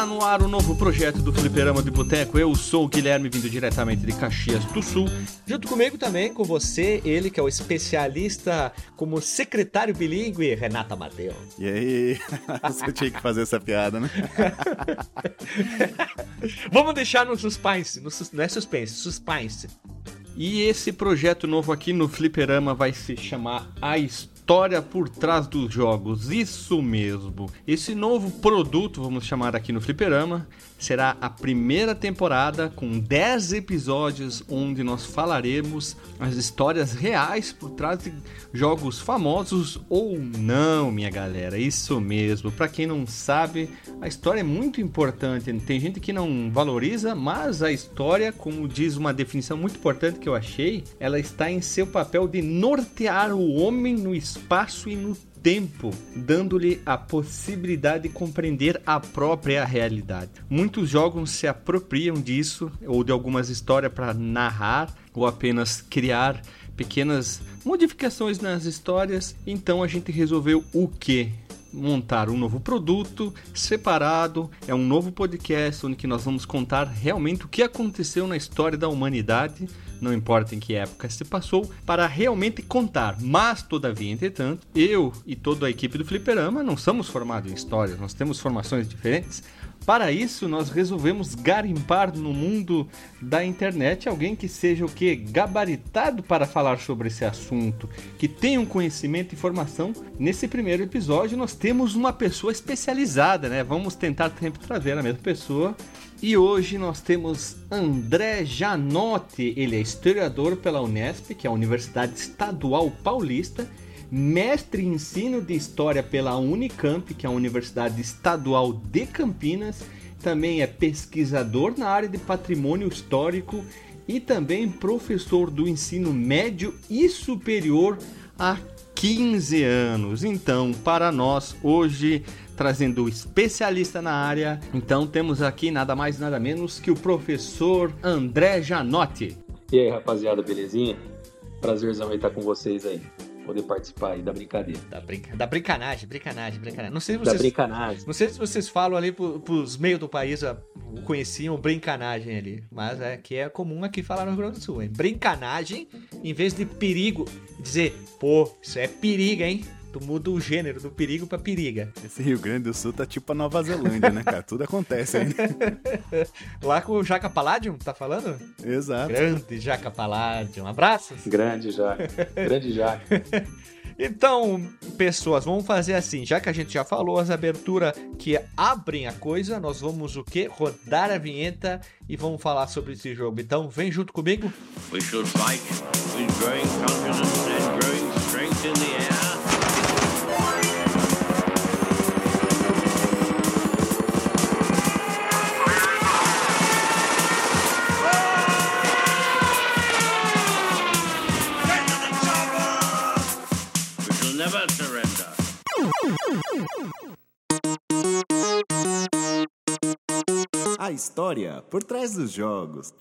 Está no ar o novo projeto do Fliperama de Boteco. Eu sou o Guilherme, vindo diretamente de Caxias do Sul. Junto comigo também, com você, ele que é o especialista como secretário bilíngue, Renata Mateu. E aí? Você tinha que fazer essa piada, né? Vamos deixar no suspense. No sus... Não é suspense, suspense. E esse projeto novo aqui no Fliperama vai se chamar A História história por trás dos jogos. Isso mesmo. Esse novo produto, vamos chamar aqui no Fliperama, será a primeira temporada com 10 episódios onde nós falaremos as histórias reais por trás de jogos famosos ou não, minha galera. Isso mesmo. Para quem não sabe, a história é muito importante. Tem gente que não valoriza, mas a história, como diz uma definição muito importante que eu achei, ela está em seu papel de nortear o homem no espaço e no tempo, dando-lhe a possibilidade de compreender a própria realidade. Muitos jogos se apropriam disso ou de algumas histórias para narrar ou apenas criar pequenas modificações nas histórias. Então a gente resolveu o que? montar um novo produto separado, é um novo podcast onde nós vamos contar realmente o que aconteceu na história da humanidade não importa em que época se passou, para realmente contar. Mas, todavia, entretanto, eu e toda a equipe do Fliperama não somos formados em histórias, nós temos formações diferentes. Para isso, nós resolvemos garimpar no mundo da internet alguém que seja o que gabaritado para falar sobre esse assunto, que tenha um conhecimento e informação. Nesse primeiro episódio, nós temos uma pessoa especializada, né? Vamos tentar sempre trazer a mesma pessoa e hoje nós temos André Janotti, ele é historiador pela Unesp, que é a Universidade Estadual Paulista, mestre em ensino de história pela Unicamp, que é a Universidade Estadual de Campinas, também é pesquisador na área de patrimônio histórico e também professor do ensino médio e superior há 15 anos. Então, para nós hoje trazendo especialista na área. Então temos aqui nada mais nada menos que o professor André Janotti. E aí, rapaziada, belezinha? Prazerzão estar com vocês aí. Poder participar aí da brincadeira. Da, brinca... da brincanagem, brincanagem, brincanagem. Não sei se vocês, da brincanagem. Não sei se vocês falam ali pro, pros meios do país, conheciam brincanagem ali. Mas é que é comum aqui falar no Rio Grande do Sul, hein? Brincanagem, em vez de perigo, dizer, pô, isso é perigo, hein? Tu muda o gênero do perigo pra periga. Esse Rio Grande do Sul tá tipo a Nova Zelândia, né, cara? Tudo acontece aí. Lá com o Jaca Palladium, tá falando? Exato. Grande Jaca Palladium. Abraços. Grande Jaca. Grande Jaca. Então, pessoas, vamos fazer assim, já que a gente já falou as aberturas que abrem a coisa, nós vamos o quê? Rodar a vinheta e vamos falar sobre esse jogo. Então, vem junto comigo. We should fight with growing confidence and growing strength in the air. História por trás dos jogos.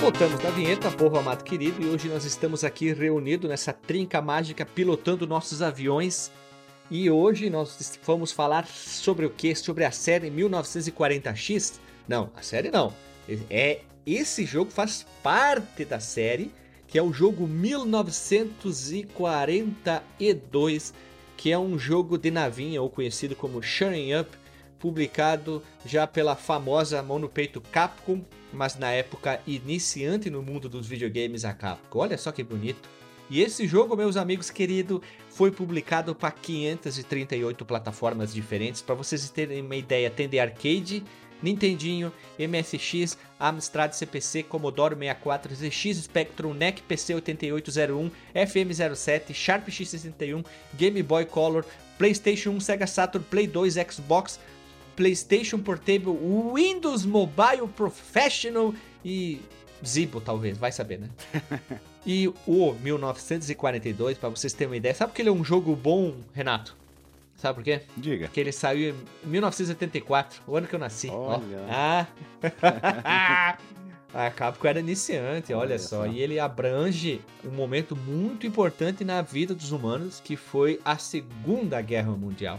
Voltamos da vinheta, povo amado querido, e hoje nós estamos aqui reunidos nessa trinca mágica pilotando nossos aviões. E hoje nós vamos falar sobre o que? Sobre a série 1940X? Não, a série não. É esse jogo faz parte da série, que é o jogo 1942, que é um jogo de navinha ou conhecido como Shutting Up, publicado já pela famosa mão no peito Capcom, mas na época iniciante no mundo dos videogames a Capcom. Olha só que bonito. E esse jogo, meus amigos queridos, foi publicado para 538 plataformas diferentes. Para vocês terem uma ideia, tem de arcade, Nintendinho, MSX, Amstrad CPC, Commodore 64, ZX Spectrum, NEC PC 8801, FM07, Sharp X61, Game Boy Color, PlayStation 1, Sega Saturn, Play 2, Xbox, PlayStation Portable, Windows Mobile Professional e Zibo, talvez, vai saber, né? e o 1942, para vocês terem uma ideia, sabe que ele é um jogo bom, Renato? Sabe por quê? Diga. Porque ele saiu em 1984, o ano que eu nasci. Olha. Ó. Ah. A Capcom era iniciante, olha, Olha só. só. E ele abrange um momento muito importante na vida dos humanos, que foi a Segunda Guerra Mundial.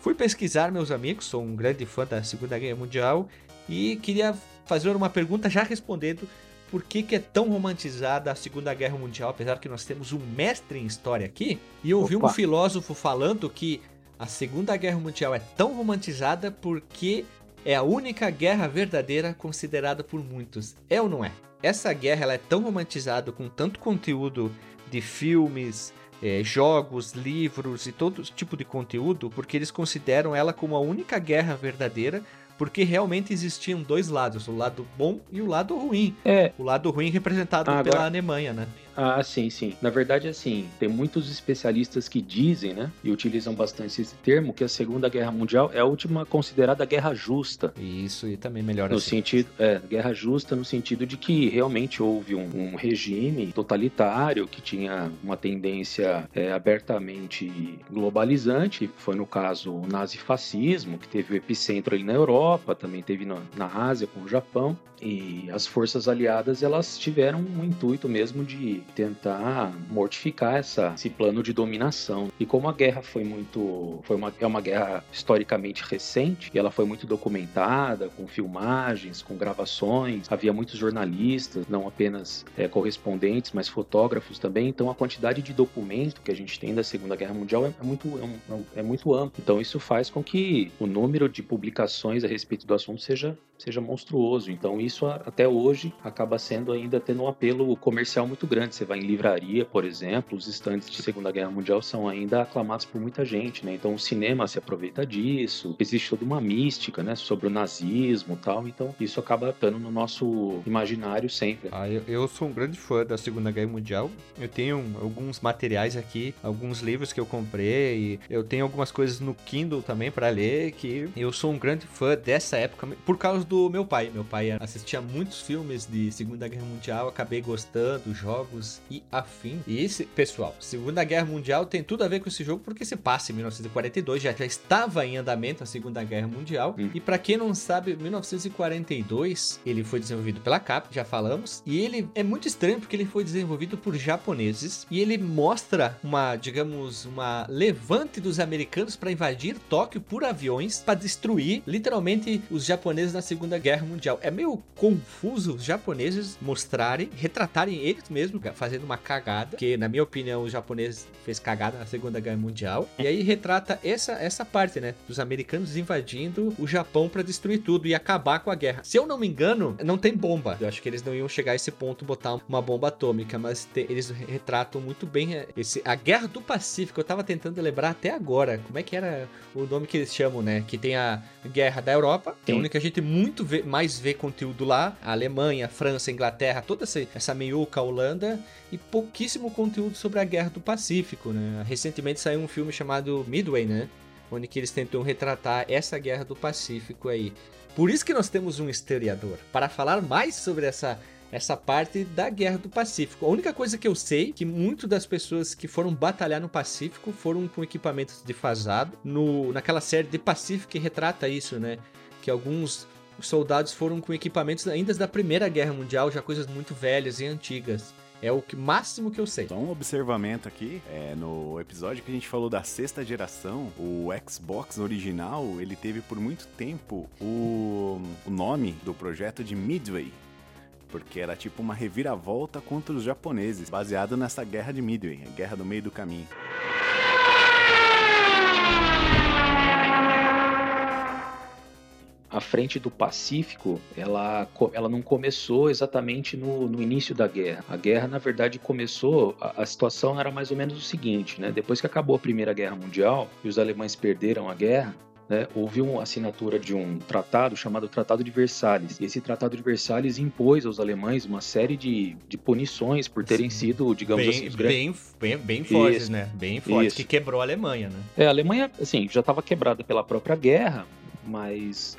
Fui pesquisar, meus amigos, sou um grande fã da Segunda Guerra Mundial e queria fazer uma pergunta já respondendo por que, que é tão romantizada a Segunda Guerra Mundial, apesar que nós temos um mestre em história aqui. E eu ouvi um Opa. filósofo falando que a Segunda Guerra Mundial é tão romantizada porque é a única guerra verdadeira considerada por muitos. É ou não é? Essa guerra ela é tão romantizada com tanto conteúdo de filmes, eh, jogos, livros e todo tipo de conteúdo, porque eles consideram ela como a única guerra verdadeira, porque realmente existiam dois lados, o lado bom e o lado ruim. É, O lado ruim representado Ah, pela agora- Alemanha, né? Ah, sim, sim. Na verdade, assim, tem muitos especialistas que dizem, né, e utilizam bastante esse termo, que a Segunda Guerra Mundial é a última considerada guerra justa. E Isso e também melhora No assim. sentido, é, guerra justa no sentido de que realmente houve um, um regime totalitário que tinha uma tendência é, abertamente globalizante, foi no caso o nazifascismo, que teve o epicentro ali na Europa, também teve na, na Ásia com o Japão, e as forças aliadas elas tiveram um intuito mesmo de tentar mortificar essa, esse plano de dominação. E como a guerra foi muito, foi uma, é uma guerra historicamente recente, e ela foi muito documentada, com filmagens, com gravações, havia muitos jornalistas, não apenas é, correspondentes, mas fotógrafos também. Então a quantidade de documento que a gente tem da Segunda Guerra Mundial é, é muito, é, um- é muito amplo. Então isso faz com que o número de publicações a respeito do assunto seja, seja monstruoso. Então isso até hoje acaba sendo ainda tendo um apelo comercial muito grande. Você vai em livraria, por exemplo, os estandes de Segunda Guerra Mundial são ainda aclamados por muita gente, né? Então o cinema se aproveita disso. Existe toda uma mística, né, sobre o nazismo, tal. Então isso acaba estando no nosso imaginário sempre. Ah, eu, eu sou um grande fã da Segunda Guerra Mundial. Eu tenho alguns materiais aqui, alguns livros que eu comprei. Eu tenho algumas coisas no Kindle também pra ler. Que eu sou um grande fã dessa época por causa do meu pai. Meu pai assistia muitos filmes de Segunda Guerra Mundial, acabei gostando, jogos e afim. E esse, pessoal, Segunda Guerra Mundial tem tudo a ver com esse jogo porque se passa em 1942, já, já estava em andamento a Segunda Guerra Mundial. Hum. E pra quem não sabe, 1942 ele foi desenvolvido pela Capcom, já falamos, e ele é muito estranho porque ele foi desenvolvido por japoneses e ele mostra uma, digamos, uma levante dos americanos para invadir Tóquio por aviões para destruir literalmente os japoneses na Segunda Guerra Mundial. É meio confuso os japoneses mostrarem, retratarem eles mesmos fazendo uma cagada, que na minha opinião os japoneses fez cagada na Segunda Guerra Mundial. E aí retrata essa essa parte, né, dos americanos invadindo o Japão para destruir tudo e acabar com a guerra. Se eu não me engano, não tem bomba. Eu acho que eles não iam chegar a esse ponto botar uma bomba atômica, mas te- eles retratam muito bem é, esse a Guerra do Pacífico. Eu tava tentando lembrar até agora como é que era o nome que eles chamam, né? Que tem a Guerra da Europa, que é a gente muito vê, mais vê conteúdo lá, a Alemanha, a França, a Inglaterra, toda essa, essa meiuca Holanda e pouquíssimo conteúdo sobre a Guerra do Pacífico, né? Recentemente saiu um filme chamado Midway, né? Onde que eles tentam retratar essa Guerra do Pacífico aí. Por isso que nós temos um historiador, para falar mais sobre essa essa parte da Guerra do Pacífico. A única coisa que eu sei é que muitas das pessoas que foram batalhar no Pacífico foram com equipamentos defasados. No, naquela série de Pacífico que retrata isso, né? Que alguns soldados foram com equipamentos ainda da Primeira Guerra Mundial, já coisas muito velhas e antigas. É o que, máximo que eu sei. Só um observamento aqui, é, no episódio que a gente falou da sexta geração, o Xbox original, ele teve por muito tempo o, o nome do projeto de Midway, porque era tipo uma reviravolta contra os japoneses, baseado nessa guerra de Midway, a guerra do meio do caminho. A frente do Pacífico, ela, ela não começou exatamente no, no início da guerra. A guerra, na verdade, começou. A, a situação era mais ou menos o seguinte, né? Depois que acabou a Primeira Guerra Mundial e os alemães perderam a guerra. né, houve uma assinatura de um tratado chamado Tratado de Versalhes. E esse Tratado de Versalhes impôs aos alemães uma série de, de punições por terem Sim. sido, digamos assim, Bem, os grandes. bem, bem, bem fortes, Isso. né? Bem fortes, que quebrou a Alemanha, né? É, a Alemanha, assim, já estava quebrada pela própria guerra, mas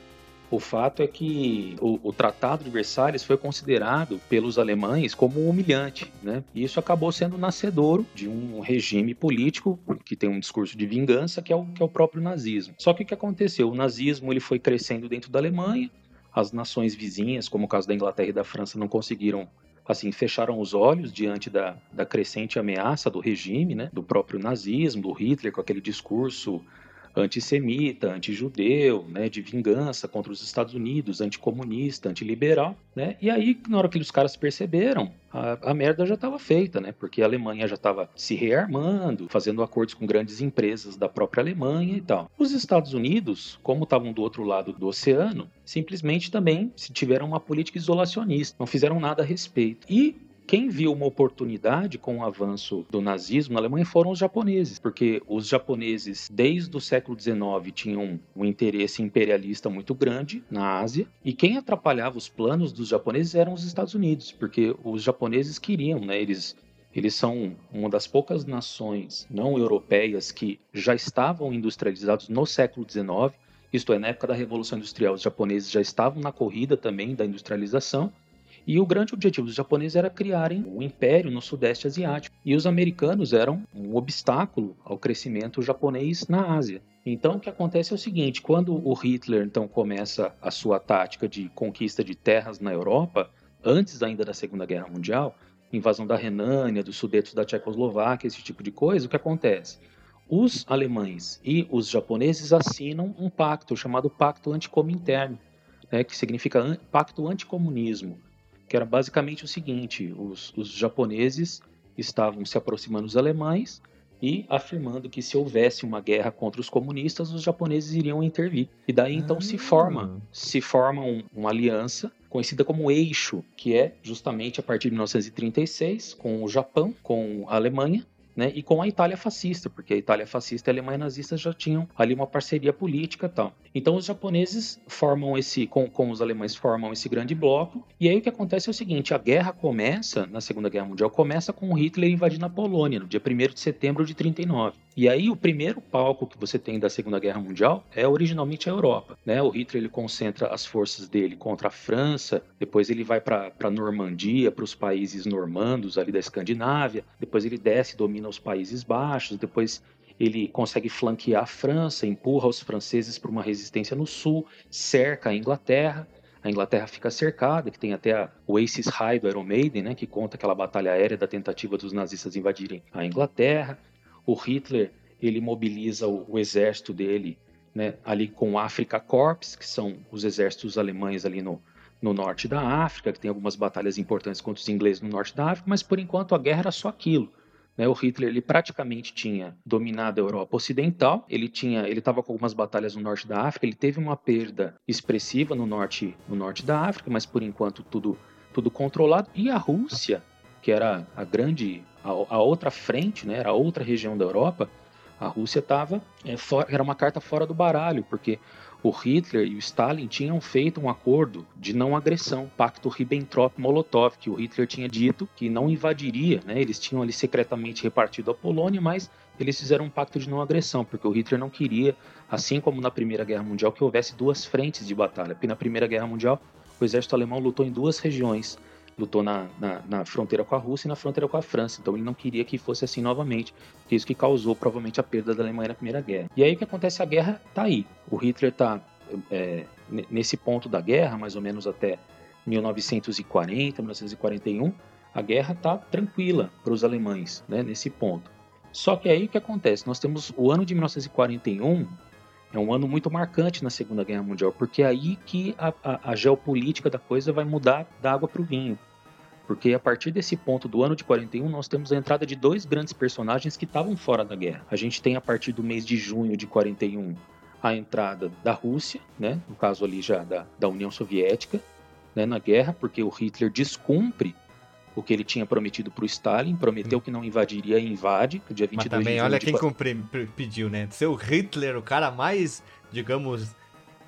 o fato é que o, o Tratado de Versalhes foi considerado pelos alemães como humilhante, né? E isso acabou sendo nascedouro de um regime político que tem um discurso de vingança, que é o, que é o próprio nazismo. Só que o que aconteceu? O nazismo ele foi crescendo dentro da Alemanha, as nações vizinhas, como o caso da Inglaterra e da França, não conseguiram assim, fecharam os olhos diante da, da crescente ameaça do regime, né, do próprio nazismo, do Hitler, com aquele discurso antissemita, antijudeu, né, de vingança contra os Estados Unidos, anticomunista, antiliberal, né? E aí, na hora que os caras perceberam, a, a merda já estava feita, né? Porque a Alemanha já estava se rearmando, fazendo acordos com grandes empresas da própria Alemanha e tal. Os Estados Unidos, como estavam do outro lado do oceano, simplesmente também se tiveram uma política isolacionista, não fizeram nada a respeito. E quem viu uma oportunidade com o avanço do nazismo na Alemanha foram os japoneses, porque os japoneses, desde o século XIX, tinham um interesse imperialista muito grande na Ásia, e quem atrapalhava os planos dos japoneses eram os Estados Unidos, porque os japoneses queriam, né, eles eles são uma das poucas nações não europeias que já estavam industrializados no século XIX, isto é, na época da Revolução Industrial, os japoneses já estavam na corrida também da industrialização, e o grande objetivo dos japoneses era criarem um império no Sudeste Asiático. E os americanos eram um obstáculo ao crescimento japonês na Ásia. Então, o que acontece é o seguinte: quando o Hitler então começa a sua tática de conquista de terras na Europa, antes ainda da Segunda Guerra Mundial, invasão da Renânia, dos Sudetos da Tchecoslováquia, esse tipo de coisa, o que acontece? Os alemães e os japoneses assinam um pacto chamado Pacto Anticominterno, né, que significa Pacto Anticomunismo que era basicamente o seguinte: os, os japoneses estavam se aproximando dos alemães e afirmando que se houvesse uma guerra contra os comunistas, os japoneses iriam intervir. E daí então ah. se forma, se forma um, uma aliança conhecida como Eixo, que é justamente a partir de 1936 com o Japão, com a Alemanha né, e com a Itália fascista, porque a Itália fascista e a Alemanha nazista já tinham ali uma parceria política tal. Então os japoneses formam esse, com, com os alemães formam esse grande bloco, e aí o que acontece é o seguinte, a guerra começa, na Segunda Guerra Mundial, começa com Hitler invadindo a Polônia, no dia 1 de setembro de 39. E aí o primeiro palco que você tem da Segunda Guerra Mundial é originalmente a Europa. Né? O Hitler ele concentra as forças dele contra a França, depois ele vai para a Normandia, para os países normandos ali da Escandinávia, depois ele desce domina os Países Baixos, depois ele consegue flanquear a França, empurra os franceses para uma resistência no sul, cerca a Inglaterra. A Inglaterra fica cercada, que tem até o Aces High do Iron Maiden, né, que conta aquela batalha aérea da tentativa dos nazistas invadirem a Inglaterra. O Hitler ele mobiliza o, o exército dele né, ali com o Africa Corps, que são os exércitos alemães ali no, no norte da África, que tem algumas batalhas importantes contra os ingleses no norte da África, mas por enquanto a guerra era só aquilo. Né? O Hitler ele praticamente tinha dominado a Europa Ocidental, ele tinha, ele estava com algumas batalhas no norte da África, ele teve uma perda expressiva no norte, no norte da África, mas por enquanto tudo, tudo controlado. E a Rússia, que era a grande, a, a outra frente, né? era a outra região da Europa, a Rússia estava, é, era uma carta fora do baralho, porque o Hitler e o Stalin tinham feito um acordo de não agressão, pacto Ribbentrop-Molotov, que o Hitler tinha dito que não invadiria, né? Eles tinham ali secretamente repartido a Polônia, mas eles fizeram um pacto de não agressão, porque o Hitler não queria, assim como na Primeira Guerra Mundial, que houvesse duas frentes de batalha. Porque na Primeira Guerra Mundial, o exército alemão lutou em duas regiões, lutou na, na, na, fronteira com a Rússia e na fronteira com a França. Então ele não queria que fosse assim novamente. Que isso que causou provavelmente a perda da Alemanha na Primeira Guerra. E aí o que acontece? A guerra tá aí. O Hitler tá é, nesse ponto da guerra, mais ou menos até 1940, 1941. A guerra tá tranquila para os alemães, né, nesse ponto. Só que aí o que acontece? Nós temos o ano de 1941 é um ano muito marcante na Segunda Guerra Mundial, porque é aí que a, a, a geopolítica da coisa vai mudar da água para o vinho. Porque a partir desse ponto do ano de 41, nós temos a entrada de dois grandes personagens que estavam fora da guerra. A gente tem a partir do mês de junho de 41 a entrada da Rússia, né, no caso ali já da, da União Soviética, né, na guerra, porque o Hitler descumpre o que ele tinha prometido para o Stalin, prometeu hum. que não invadiria e invade, no dia 22 Mas também, de olha quem cumpri, pediu, né? Seu Hitler, o cara mais, digamos,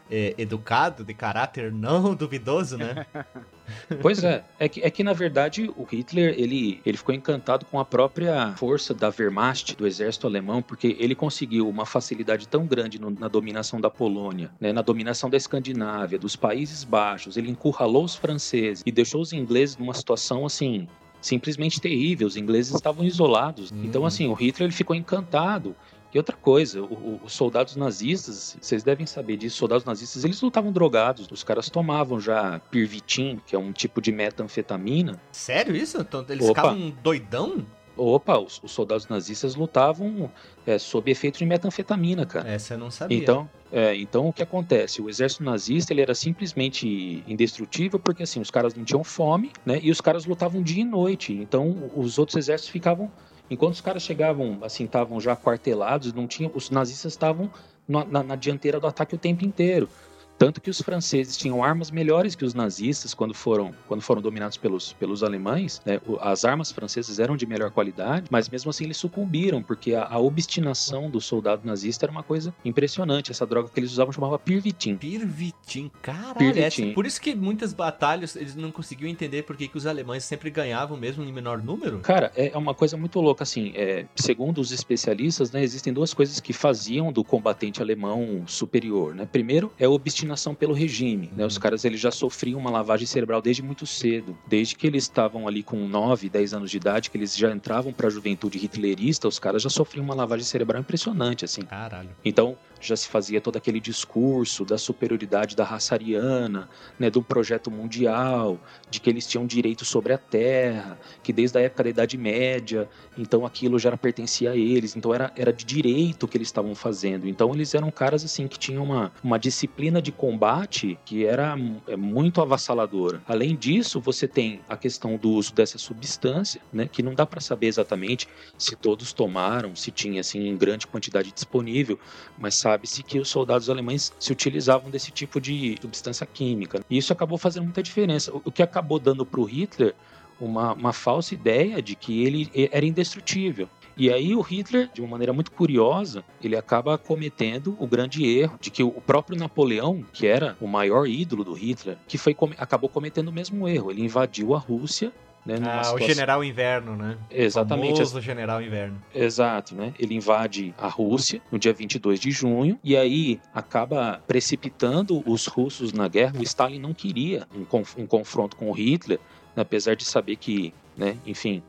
é, educado, de caráter não duvidoso, né? Pois é, é que, é que na verdade o Hitler ele, ele ficou encantado com a própria força da Wehrmacht, do exército alemão, porque ele conseguiu uma facilidade tão grande no, na dominação da Polônia, né, na dominação da Escandinávia, dos Países Baixos, ele encurralou os franceses e deixou os ingleses numa situação assim simplesmente terrível. Os ingleses estavam isolados. Então, assim, o Hitler ele ficou encantado E outra coisa, o- o- os soldados nazistas, vocês devem saber disso, soldados nazistas, eles lutavam drogados. Os caras tomavam já pirvitin, que é um tipo de metanfetamina. Sério isso? Então, eles Opa. ficavam doidão? Opa, os, os soldados nazistas lutavam é, sob efeito de metanfetamina, cara. Essa eu não sabia. Então, é, então o que acontece? O exército nazista ele era simplesmente indestrutível porque assim os caras não tinham fome, né? E os caras lutavam dia e noite. Então os outros exércitos ficavam, enquanto os caras chegavam, assim, estavam já quartelados, não tinham, os nazistas estavam na, na- na dianteira do ataque o tempo inteiro. Tanto que os franceses tinham armas melhores que os nazistas quando foram, quando foram dominados pelos, pelos alemães. né? As armas francesas eram de melhor qualidade, mas mesmo assim eles sucumbiram, porque a, a obstinação do soldado nazista era uma coisa impressionante. Essa droga que eles usavam chamava pirvitin. Pirvitin, caralho. Pirvitin. essa- por isso que muitas batalhas eles não conseguiam entender por que, que os alemães sempre ganhavam, mesmo em menor número. Cara, é é uma coisa muito louca, assim, é, segundo os especialistas, né, existem duas coisas que faziam do combatente alemão superior, né? Primeiro é a obstinação pelo regime, né? Os caras, eles já sofriam uma lavagem cerebral desde muito cedo, desde que eles estavam ali com 9, 10 anos de idade, que eles já entravam para a juventude hitlerista, os caras já sofriam uma lavagem cerebral impressionante, assim. Caralho. Então já se fazia todo aquele discurso da superioridade da raça ariana, né, do projeto mundial, de que eles tinham direito sobre a terra, que desde a época da Idade Média, então aquilo já pertencia a eles, então era, era de direito que eles estavam fazendo. Então eles eram caras assim que tinham uma, uma disciplina de combate que era é, muito avassaladora. Além disso, você tem a questão do uso dessa substância, né, que não dá para saber exatamente se todos tomaram, se tinha assim em grande quantidade disponível, mas sabe-se que os soldados alemães se utilizavam desse tipo de substância química. E isso acabou fazendo muita diferença. O que acabou dando para o Hitler uma, uma falsa ideia de que ele era indestrutível. E aí o Hitler, de uma maneira muito curiosa, ele acaba cometendo o grande erro de que o próprio Napoleão, que era o maior ídolo do Hitler, que foi acabou cometendo o mesmo erro. Ele invadiu a Rússia, né, Ah, o situação- General Inverno, né? Exatamente. O famoso General Inverno. Exato, né? Ele invade a Rússia no dia 22 de junho e aí acaba precipitando os russos na guerra. O Stalin não queria um, conf- um confronto com o Hitler, apesar de saber que, né, enfim,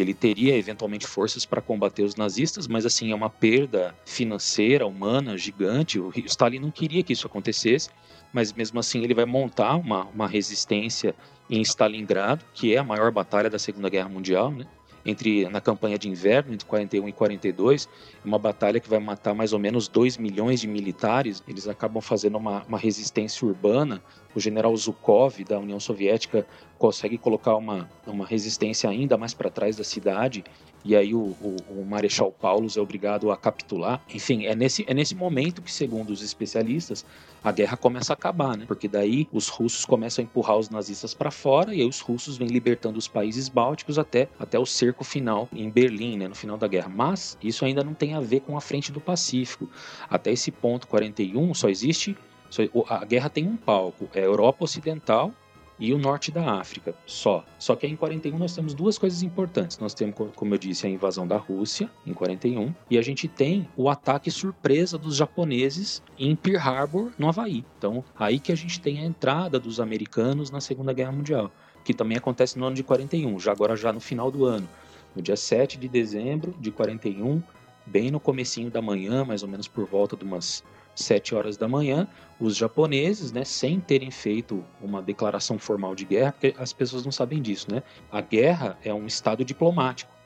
ele teria eventualmente forças para combater os nazistas, mas assim é uma perda financeira, humana, gigante. O Stalin não queria que isso acontecesse, mas mesmo assim ele vai montar uma, uma resistência em Stalingrado, que é a maior batalha da Segunda Guerra Mundial, né? entre na campanha de inverno entre 41 e 42, é uma batalha que vai matar mais ou menos 2 milhões de militares. Eles acabam fazendo uma, uma resistência urbana. O general Zhukov da União Soviética consegue colocar uma, uma resistência ainda mais para trás da cidade. E aí o, o, o Marechal Paulus é obrigado a capitular. Enfim, é nesse, é nesse momento que, segundo os especialistas, a guerra começa a acabar, né? Porque daí os russos começam a empurrar os nazistas para fora e aí os russos vêm libertando os países bálticos até, até o cerco final em Berlim, né? No final da guerra. Mas isso ainda não tem a ver com a frente do Pacífico. Até esse ponto 41 só existe. A guerra tem um palco: é a Europa Ocidental e o norte da África, só. Só que em 41 nós temos duas coisas importantes. Nós temos, como eu disse, a invasão da Rússia em 41 e a gente tem o ataque surpresa dos japoneses em Pearl Harbor, no Havaí. Então, aí que a gente tem a entrada dos americanos na Segunda Guerra Mundial, que também acontece no ano de 41, já agora já no final do ano, no dia 7 de dezembro de 41, bem no comecinho da manhã, mais ou menos por volta de umas 7 horas da manhã, os japoneses, né, sem terem feito uma declaração formal de guerra, porque as pessoas não sabem disso, né? A guerra é um estado diplomático.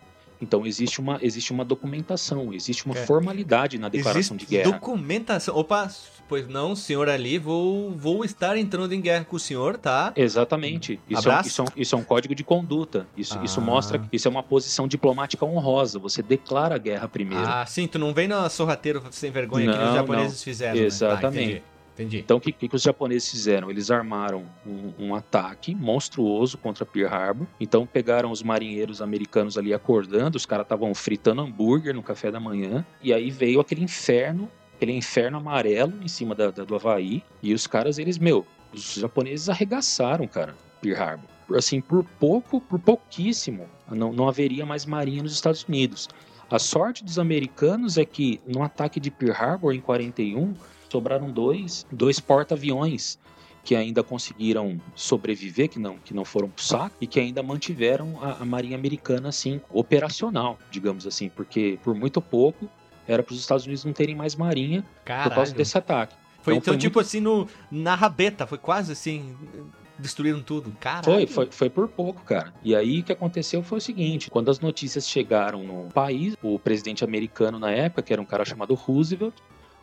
Então existe uma, existe uma documentação, existe uma É. formalidade na declaração Existe de guerra. documentação. Opa, pois não, senhor ali, vou, vou estar entrando em guerra com o senhor, tá? Exatamente. Isso é, um, Abraço. isso, é um, isso é um código de conduta. Isso, isso Ah. mostra que isso é uma posição diplomática honrosa. Você declara a guerra primeiro. Ah, sim, tu não vem na sorrateiro sem vergonha que Não, os japoneses fizeram. né? Exatamente. Tá, entendi. Então, o que, que, que os japoneses fizeram? Eles armaram um, um ataque monstruoso contra Pearl Harbor. Então, pegaram os marinheiros americanos ali acordando, os caras estavam fritando hambúrguer no café da manhã. E aí veio aquele inferno, aquele inferno amarelo em cima da, da- do Havaí. E os caras, eles, meu, os japoneses arregaçaram, cara, Pearl Harbor. Assim, por pouco, por pouquíssimo, não, não haveria mais marinha nos Estados Unidos. A sorte dos americanos é que no ataque de Pearl Harbor em 41 sobraram dois, dois porta-aviões que ainda conseguiram sobreviver, que não, que não foram pro saco, e que ainda mantiveram a, a Marinha Americana assim, operacional, digamos assim, porque por muito pouco era para os Estados Unidos não terem mais marinha Caralho. por causa desse ataque. Foi Então então, foi tipo assim, no, na rabeta, foi quase assim, destruíram tudo. Caralho. Foi, foi, foi por pouco, cara. E aí o que aconteceu foi o seguinte: quando as notícias chegaram no país, o presidente americano na época, que era um cara chamado Roosevelt,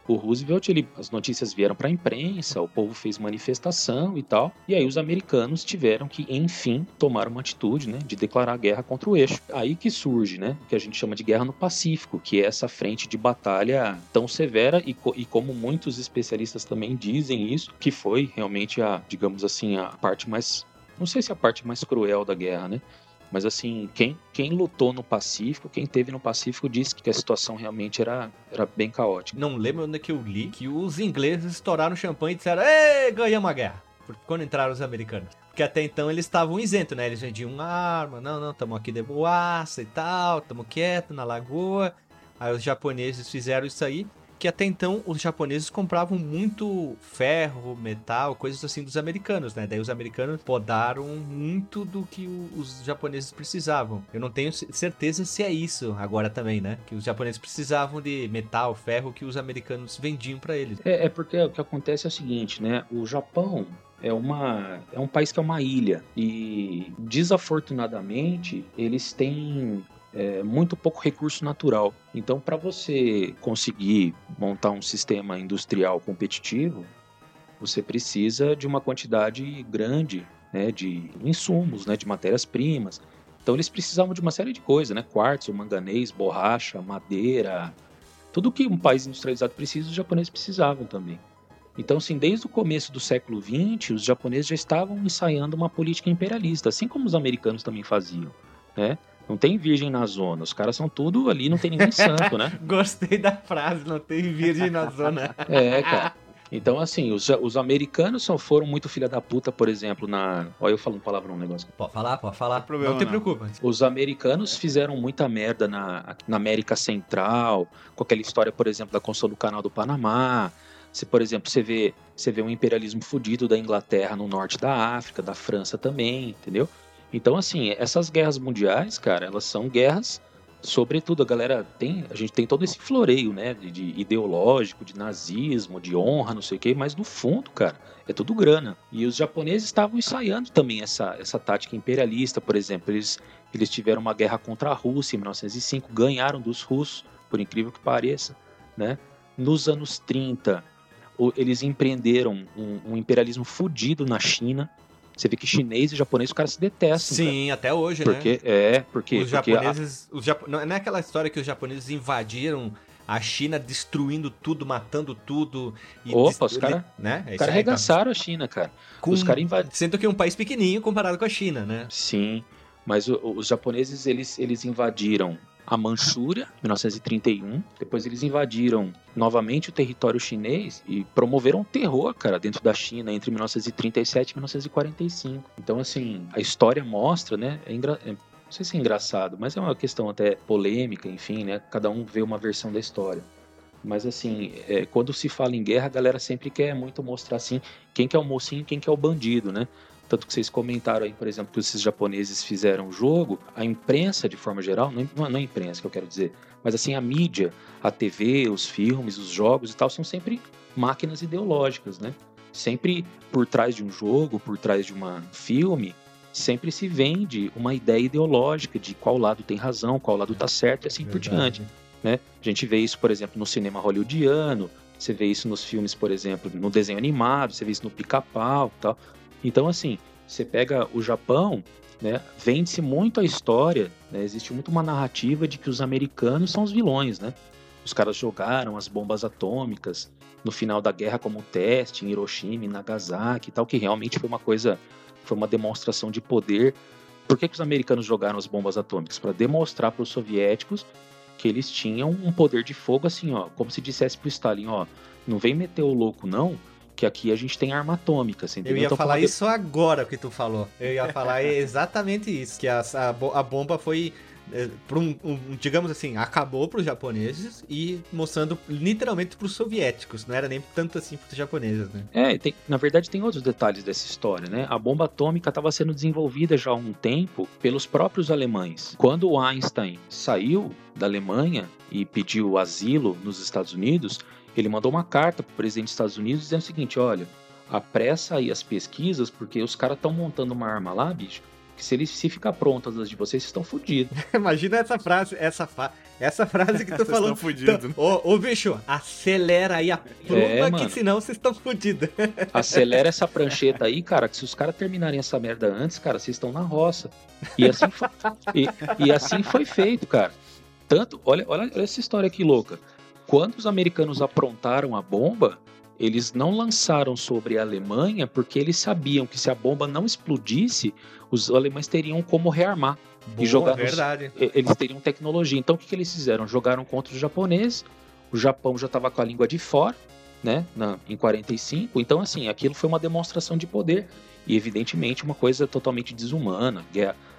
o Roosevelt, ele, as notícias vieram para a imprensa, o povo fez manifestação e tal, e aí os americanos tiveram que, enfim, tomar uma atitude, né, de declarar guerra contra o eixo. Aí que surge, né, o que a gente chama de guerra no Pacífico, que é essa frente de batalha tão severa e, co- e como muitos especialistas também dizem isso, que foi realmente a, digamos assim, a parte mais, não sei se é a parte mais cruel da guerra, né, mas assim, quem, quem lutou no Pacífico, quem teve no Pacífico, disse que a situação realmente era, era bem caótica. Não lembro onde é que eu li que os ingleses estouraram champanhe e disseram: Ei, ganhamos a guerra. Quando entraram os americanos. Porque até então eles estavam isentos, né? Eles vendiam arma, não, não, estamos aqui de boaça e tal, estamos quietos na lagoa. Aí os japoneses fizeram isso aí, que até então os japoneses compravam muito ferro, metal, coisas assim dos americanos, né? Daí os americanos podaram muito do que os japoneses precisavam. Eu não tenho certeza se é isso agora também, né? Que os japoneses precisavam de metal, ferro que os americanos vendiam pra eles. É, é porque o que acontece é o seguinte, né? O Japão é, uma, é um país que é uma ilha e, desafortunadamente, eles têm é, muito pouco recurso natural. Então, para você conseguir montar um sistema industrial competitivo, você precisa de uma quantidade grande né, de insumos, né, de matérias-primas. Então, eles precisavam de uma série de coisas, né? Quartzo, manganês, borracha, madeira, tudo que um país industrializado precisa, os japoneses precisavam também. Então, assim, desde o começo do século XX, os japoneses já estavam ensaiando uma política imperialista, assim como os americanos também faziam, né? Não tem virgem na zona, os caras são tudo ali, não tem ninguém santo, né? Gostei da frase, não tem virgem na zona. É, cara. Então, assim, os, os americanos só foram muito filha da puta, por exemplo, na... Olha eu falando palavrão um negócio. Pode falar, pode falar. Não problema, não te não. preocupa. Os americanos fizeram muita merda na, na América Central, com aquela história, por exemplo, da construção do canal do Panamá. Se, por exemplo, você vê, você vê um imperialismo fudido da Inglaterra no norte da África, da França também, entendeu? Então, assim, essas guerras mundiais, cara, elas são guerras, sobretudo, a galera tem, a gente tem todo esse floreio, né, de, de ideológico, de nazismo, de honra, não sei o quê, mas no fundo, cara, é tudo grana. E os japoneses estavam ensaiando também essa, essa tática imperialista, por exemplo, eles, eles tiveram uma guerra contra a Rússia em 1905, ganharam dos russos, por incrível que pareça, né? Nos anos 30, o- eles empreenderam um, um imperialismo fudido na China. Você vê que chinês e japonês, os caras se detestam. cara. Sim, até hoje, né? Porque, é, porque, os porque a- japoneses. os japo- Não é aquela história que os japoneses invadiram a China, destruindo tudo, matando tudo. Opa, os cara- Né? É caras aí, tá. arregaçaram a China, cara. Com- Os caras invadiram. Sendo que é um país pequenininho comparado com a China, né? Sim, mas o- os japoneses eles, eles invadiram a Manchúria em 1931. Depois eles invadiram novamente o território chinês e promoveram terror, cara, dentro da China entre 1937 e 1945. Então, assim, a história mostra, né? É engra... é- não sei se é engraçado, mas é uma questão até polêmica, enfim, né? Cada um vê uma versão da história. Mas assim, é, quando se fala em guerra, a galera sempre quer muito mostrar assim quem que é o mocinho e quem que é o bandido, né? Tanto que vocês comentaram aí, por exemplo, que esses japoneses fizeram o jogo, a imprensa, de forma geral, não, não é a imprensa que eu quero dizer, mas assim, a mídia, a TV, os filmes, os jogos e tal, são sempre máquinas ideológicas, né? Sempre por trás de um jogo, por trás de um filme, sempre se vende uma ideia ideológica de qual lado tem razão, qual lado tá certo e assim por diante né? A gente vê isso, por exemplo, no cinema hollywoodiano, você vê isso nos filmes, por exemplo, no desenho animado, você vê isso no pica-pau e tal. Então, assim, você pega o Japão, né? Vende-se muito a história, né? Existe muito uma narrativa de que os americanos são os vilões, né? Os caras jogaram as bombas atômicas no final da guerra como teste em Hiroshima, Nagasaki e tal, que realmente foi uma coisa, foi uma demonstração de poder. Por que, que os americanos jogaram as bombas atômicas? Para demonstrar para os soviéticos que eles tinham um poder de fogo assim, ó, como se dissesse pro Stalin, ó, não vem meter o louco não, que aqui a gente tem arma atômica, você Eu entendeu? ia Então, falar uma de- isso agora que tu falou. Eu ia falar exatamente isso, que a, a, a bomba foi é, um, um, digamos assim, acabou para os japoneses e mostrando literalmente para os soviéticos, não era nem tanto assim para os japoneses, né? É, tem, na verdade tem outros detalhes dessa história, né? A bomba atômica estava sendo desenvolvida já há um tempo pelos próprios alemães. Quando o Einstein saiu da Alemanha e pediu asilo nos Estados Unidos, ele mandou uma carta para o presidente dos Estados Unidos dizendo o seguinte: olha, apressa aí as pesquisas, porque os caras estão montando uma arma lá, bicho, que se ele se ficar pronto antes de vocês, vocês estão fodidos. Imagina essa frase, essa, fa essa frase que tu falou. Vocês estão fodidos. Ô, ô, bicho, acelera aí a pluma, é, que senão vocês estão fodidos. Acelera essa prancheta aí, cara, que se os caras terminarem essa merda antes, cara, vocês estão na roça. E assim foi, e, e assim foi feito, cara. Tanto, olha, olha essa história aqui louca. Quando os americanos aprontaram a bomba, eles não lançaram sobre a Alemanha porque eles sabiam que se a bomba não explodisse, os alemães teriam como rearmar. Boa, e jogar verdade. Eles teriam tecnologia. Então o que, que eles fizeram? Jogaram contra os japoneses. O Japão já estava com a língua de fora, né? Na, em 45. Então, assim, aquilo foi uma demonstração de poder. E, evidentemente, uma coisa totalmente desumana.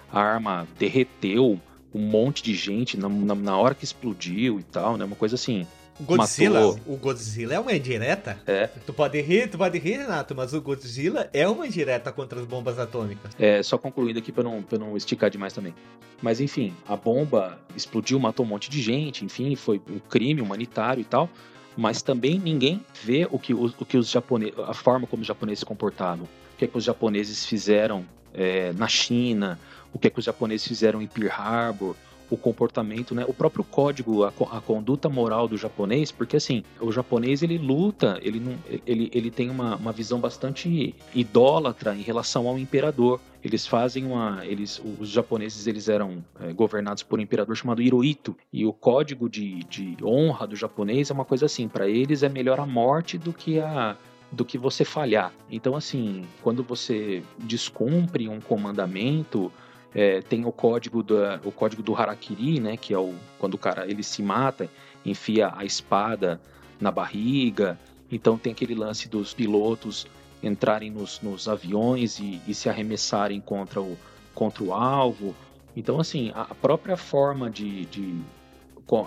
A arma derreteu um monte de gente na, na, na hora que explodiu e tal, né? Uma coisa assim Godzilla, matou. o Godzilla é uma indireta. É. Tu pode rir, tu pode rir, Renato, mas o Godzilla é uma indireta contra as bombas atômicas. É, só concluindo aqui pra não, pra não esticar demais também. Mas enfim, a bomba explodiu, matou um monte de gente, enfim, foi um crime humanitário e tal. Mas também ninguém vê o que, o, o que os japoneses, a forma como os japoneses se comportavam. O que, é que os japoneses fizeram é, na China, o que, é que os japoneses fizeram em Pearl Harbor, o comportamento, né? O próprio código, a, a, conduta moral do japonês, porque assim, o japonês ele luta, ele, não, ele, ele tem uma, uma visão bastante idólatra em relação ao imperador. Eles fazem uma. Eles, os japoneses eles eram é, governados por um imperador chamado Hirohito. E o código de, de honra do japonês é uma coisa assim: para eles é melhor a morte do que a, do que você falhar. Então, assim, quando você descumpre um comandamento, é, tem o código, da, o código do harakiri, né, que é o, quando o cara ele se mata, enfia a espada na barriga. Então tem aquele lance dos pilotos entrarem nos, nos aviões e, e, se arremessarem contra o, contra o alvo. Então, assim, a própria forma de, de.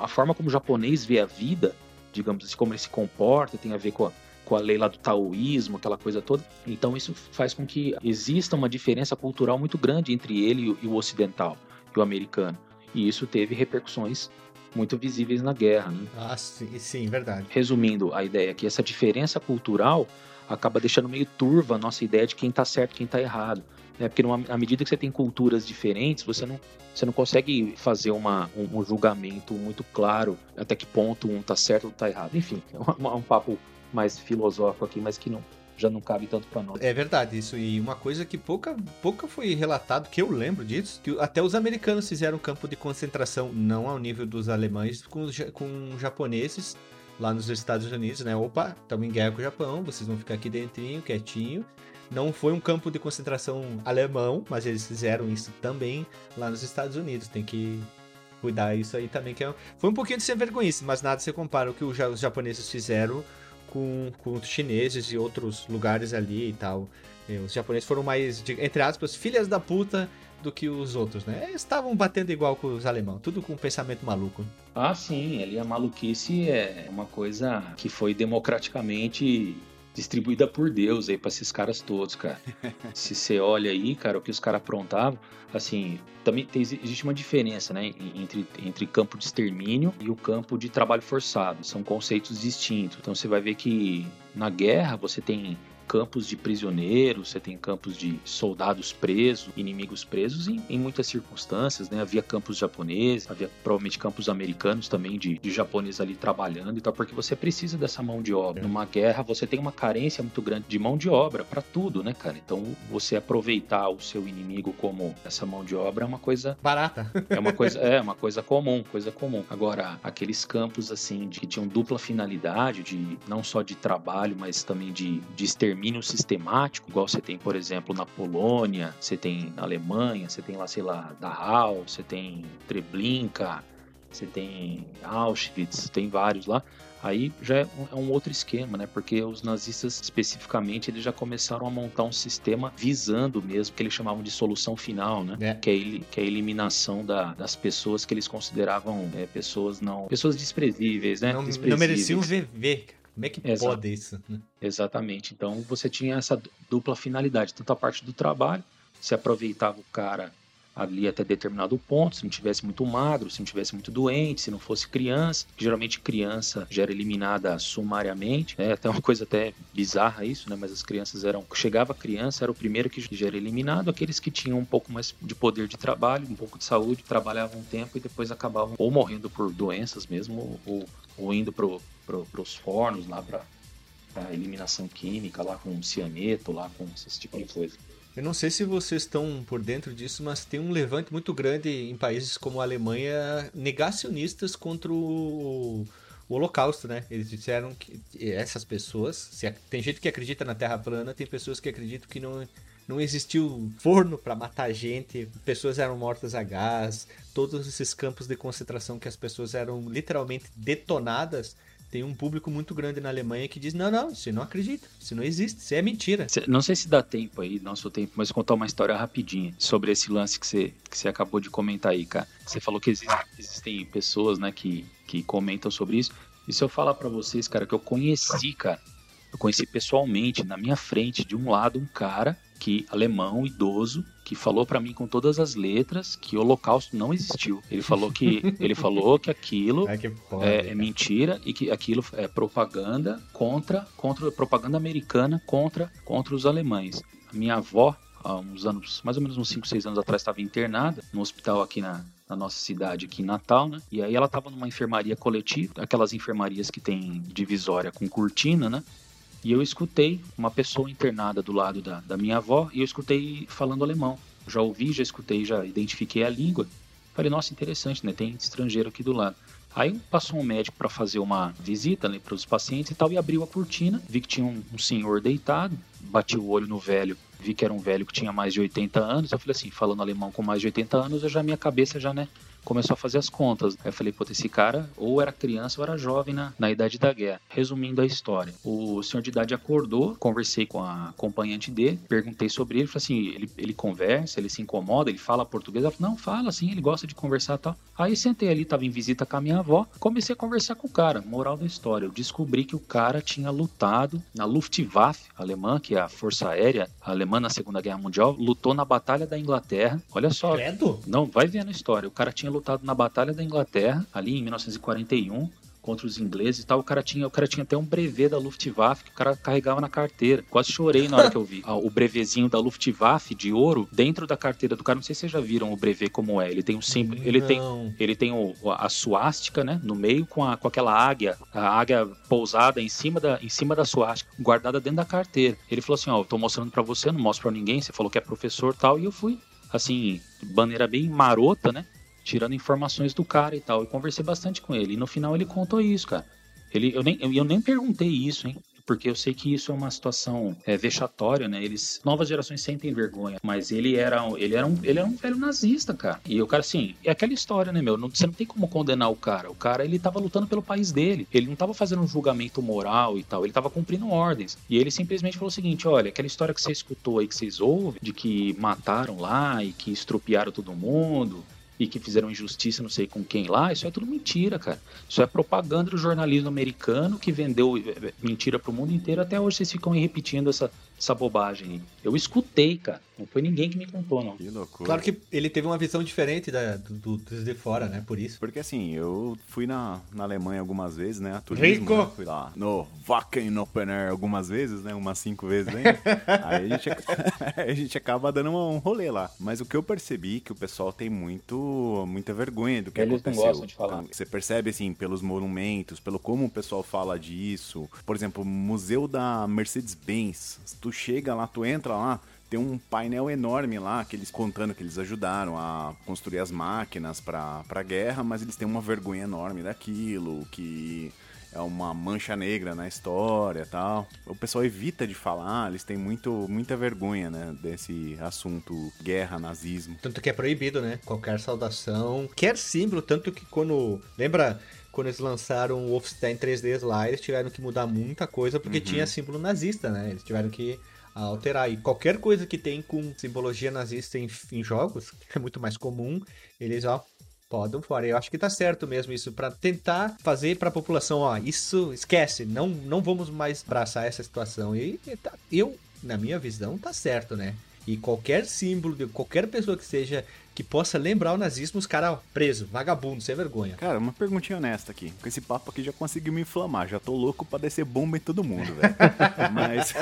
A forma como o japonês vê a vida, digamos assim, como ele se comporta, tem a ver com a, com a lei lá do taoísmo, aquela coisa toda. Então isso faz com que exista uma diferença cultural muito grande entre ele e o ocidental, e o americano. E isso teve repercussões muito visíveis na guerra. Né? Ah, sim, sim, verdade. Resumindo a ideia é que essa diferença cultural acaba deixando meio turva a nossa ideia de quem está certo e quem está errado. Né? Porque numa, à medida que você tem culturas diferentes, você não, você não consegue fazer uma, um, um julgamento muito claro até que ponto um está certo ou está errado. Enfim, é um, um papo mais filosófico aqui, mas que não, já não cabe tanto para nós. É verdade isso. E uma coisa que pouca, pouca foi relatado, que eu lembro disso, que até os americanos fizeram campo de concentração, não ao nível dos alemães, com, com japoneses lá nos Estados Unidos, né? Opa, estamos em guerra com o Japão, vocês vão ficar aqui dentrinho, quietinho. Não foi um campo de concentração alemão, mas eles fizeram isso também lá nos Estados Unidos. Tem que cuidar isso aí também, que é... foi um pouquinho de sem vergonha, mas nada se compara ao que os japoneses fizeram com, com os chineses e outros lugares ali e tal. E os japoneses foram mais, entre aspas, filhas da puta do que os outros, né? Eles estavam batendo igual com os alemães, tudo com um pensamento maluco. Ah, sim, ali a maluquice é uma coisa que foi democraticamente distribuída por Deus aí para esses caras todos, cara. Se você olha aí, cara, o que os caras aprontavam, assim, também tem, existe uma diferença, né, entre, entre campo de extermínio e o campo de trabalho forçado. São conceitos distintos. Então você vai ver que na guerra você tem campos de prisioneiros, você tem campos de soldados presos, inimigos presos em, em muitas circunstâncias, né? Havia campos japoneses, havia provavelmente campos americanos também de, de japoneses ali trabalhando e tal, porque você precisa dessa mão de obra. É. Numa guerra você tem uma carência muito grande de mão de obra para tudo, né, cara? Então você aproveitar o seu inimigo como essa mão de obra é uma coisa barata. É uma coisa, é uma coisa comum, coisa comum. Agora, aqueles campos assim de que tinham dupla finalidade, de não só de trabalho, mas também de, de extermínio extermínio sistemático, igual você tem, por exemplo, na Polônia, você tem na Alemanha, você tem lá, sei lá, Dachau, você tem Treblinka, você tem Auschwitz, tem vários lá. Aí já é um, é um, outro esquema, né? Porque os nazistas especificamente eles já começaram a montar um sistema visando mesmo que eles chamavam de solução final, né? É. Que, é, que é a eliminação da, das pessoas que eles consideravam é, pessoas não pessoas desprezíveis, né? Não, desprezíveis. não mereciam viver. Como é que Exato. pode isso? Né? Exatamente. Então você tinha essa dupla finalidade, tanto a parte do trabalho, se aproveitava o cara ali até determinado ponto, se não tivesse muito magro, se não tivesse muito doente, se não fosse criança, geralmente criança já era eliminada sumariamente, é até uma coisa até bizarra isso, né? Mas as crianças eram, chegava a criança, era o primeiro que já era eliminado, aqueles que tinham um pouco mais de poder de trabalho, um pouco de saúde, trabalhavam um tempo e depois acabavam ou morrendo por doenças mesmo, ou, ou indo pro, pro, pros fornos lá para eliminação química, lá com cianeto, lá com esse tipo de coisa. Eu não sei se vocês estão por dentro disso, mas tem um levante muito grande em países como a Alemanha negacionistas contra o, o Holocausto, né? Eles disseram que essas pessoas, se tem gente que acredita na Terra plana, tem pessoas que acreditam que não não existiu forno para matar gente, pessoas eram mortas a gás, todos esses campos de concentração que as pessoas eram literalmente detonadas tem um público muito grande na Alemanha que diz: não, não, você não acredita, isso não existe, isso é mentira. Não sei se dá tempo aí, nosso tempo, mas vou contar uma história rapidinha sobre esse lance que você, que você acabou de comentar aí, cara. Você falou que existe, existem pessoas, né, que, que comentam sobre isso. E se eu falar para vocês, cara, que eu conheci, cara, eu conheci pessoalmente, na minha frente, de um lado, um cara que alemão, idoso, que falou para mim com todas as letras que o Holocausto não existiu. Ele falou que ele falou que aquilo que é, é, mentira e que aquilo é propaganda contra contra propaganda americana contra contra os alemães. A minha avó há uns anos, mais ou menos uns 5, 6 anos atrás, estava internada no hospital aqui na, na nossa cidade, aqui em Natal, né? E aí ela estava numa enfermaria coletiva, aquelas enfermarias que tem divisória com cortina, né? E eu escutei uma pessoa internada do lado da, da minha avó e eu escutei falando alemão. Já ouvi, já escutei, já identifiquei a língua. Falei, nossa, interessante, né? Tem estrangeiro aqui do lado. Aí passou um médico para fazer uma visita né, para os pacientes e tal, e abriu a cortina, vi que tinha um, um, senhor deitado, bati o olho no velho, vi que era um velho que tinha mais de 80 anos. Eu falei assim, falando alemão com mais de 80 anos, eu já minha cabeça já, né, começou a fazer as contas. Aí eu falei, pô, esse cara ou era criança ou era jovem na, na idade da guerra. Resumindo a história, o senhor de idade acordou, conversei com a acompanhante dele, perguntei sobre ele, falei assim, ele, ele conversa, ele se incomoda, ele fala português? Ela falou, não, fala assim, ele gosta de conversar e tal. Aí sentei ali, tava em visita com a minha avó, comecei a conversar com o cara. Moral da história, eu descobri que o cara tinha lutado na Luftwaffe alemã, que é a força aérea alemã na Segunda Guerra Mundial, lutou na Batalha da Inglaterra. Olha só. Credo? Não, vai vendo a história. O cara tinha lutado na Batalha da Inglaterra, ali em 1941, contra os ingleses e tal. O cara tinha, o cara tinha até um brevet da Luftwaffe que o cara carregava na carteira. Quase chorei na hora que eu vi. o brevezinho da Luftwaffe de ouro dentro da carteira do cara. Não sei se vocês já viram o brevet como é. Ele tem um símbolo, ele tem, ele tem o, a suástica, né, no meio com, a, com aquela águia, a águia pousada em cima da em cima da suástica, guardada dentro da carteira. Ele falou assim, ó, eu tô mostrando para você, não mostro para ninguém. Você falou que é professor, tal, e eu fui assim, maneira bem marota, né? Tirando informações do cara e tal. E conversei bastante com ele. E no final ele contou isso, cara. Ele, eu, nem, eu, eu nem perguntei isso, hein? Porque eu sei que isso é uma situação é, vexatória, né? Eles, novas gerações sentem vergonha, mas ele era, ele era um, ele era um velho nazista, cara. E o cara, assim, é aquela história, né, meu? Não, você não tem como condenar o cara. O cara, ele tava lutando pelo país dele. Ele não tava fazendo um julgamento moral e tal. Ele tava cumprindo ordens. E ele simplesmente falou o seguinte: olha, aquela história que você escutou aí, que vocês ouvem, de que mataram lá e que estrupiaram todo mundo, e que fizeram injustiça não sei com quem lá, isso é tudo mentira, cara. Isso é propaganda do jornalismo americano que vendeu eh, mentira pro mundo inteiro. Até hoje vocês ficam aí repetindo essa, essa bobagem. Eu escutei, cara. Não foi ninguém que me contou, não. Que loucura. Claro que ele teve uma visão diferente da, do, dos de fora, né? Por isso. Porque assim, eu fui na, na Alemanha algumas vezes, né? Turismo, Rico! Né? Fui lá no Wacken Open Air algumas vezes, né? Umas cinco vezes hein? Aí a gente, a gente acaba dando um rolê lá. Mas o que eu percebi é que o pessoal tem muito, muita vergonha do que Eles aconteceu. Não gostam de falar. Você percebe, assim, pelos monumentos, pelo como o pessoal fala disso. Por exemplo, Museu da Mercedes-Benz. Tu chega lá, tu entra lá, tem um painel enorme lá que eles contando que eles ajudaram a construir as máquinas para a guerra, mas eles têm uma vergonha enorme daquilo, que é uma mancha negra na história tal. O pessoal evita de falar, eles têm muito, muita vergonha, né, desse assunto guerra, nazismo. Tanto que é proibido, né? Qualquer saudação, qualquer símbolo, tanto que quando. Lembra quando eles lançaram o Wolfenstein 3D lá, eles tiveram que mudar muita coisa porque uhum. tinha símbolo nazista, né? Eles tiveram que alterar. E qualquer coisa que tem com simbologia nazista em, em jogos, que é muito mais comum, eles, ó, podem fora. Eu acho que tá certo mesmo isso, para tentar fazer para a população, ó, isso esquece, não, não vamos mais abraçar essa situação. E, e tá, eu, na minha visão, tá certo, né? E qualquer símbolo de qualquer pessoa que seja que possa lembrar o nazismo, os caras preso, vagabundo, sem vergonha. Cara, uma perguntinha honesta aqui. Com esse papo aqui já conseguiu me inflamar. Já tô louco pra descer bomba em todo mundo, velho. Mas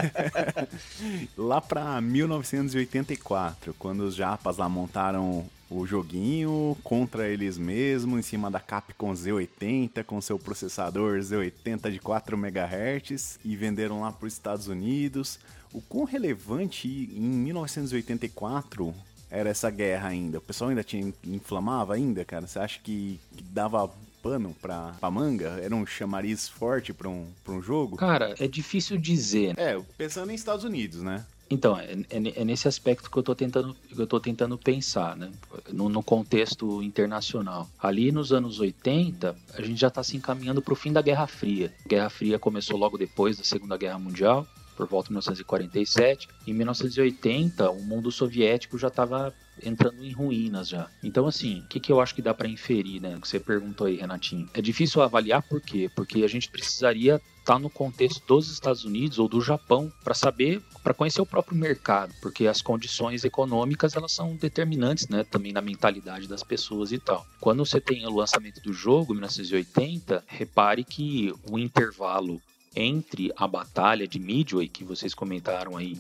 lá pra 1984, quando os japas lá montaram o joguinho contra eles mesmos, em cima da Capcom Z80, com seu processador Z80 de 4 MHz, e venderam lá para os Estados Unidos. O quão relevante em 1984 era essa guerra ainda? O pessoal ainda tinha inflamava ainda, cara? Você acha que, que dava pano pra, pra manga? Era um chamariz forte pra um, pra um jogo? Cara, é difícil dizer. É, pensando em Estados Unidos, né? Então, é, é, é nesse aspecto que eu estou tentando, eu tentando pensar, né? No, no, contexto internacional. Ali nos anos 80, a gente já está se encaminhando para o fim da Guerra Fria. A Guerra Fria começou logo depois da Segunda Guerra Mundial por volta de 1947. Em 1980, o mundo soviético já estava entrando em ruínas já. Então, assim, o que, que eu acho que dá para inferir, né? Que você perguntou aí, Renatinho. É difícil avaliar por quê? Porque a gente precisaria estar tá no contexto dos Estados Unidos ou do Japão para saber, para conhecer o próprio mercado, porque as condições econômicas elas são determinantes, né? Também na mentalidade das pessoas e tal. Quando você tem o lançamento do jogo, 1980, repare que o intervalo entre a batalha de Midway, que vocês comentaram aí,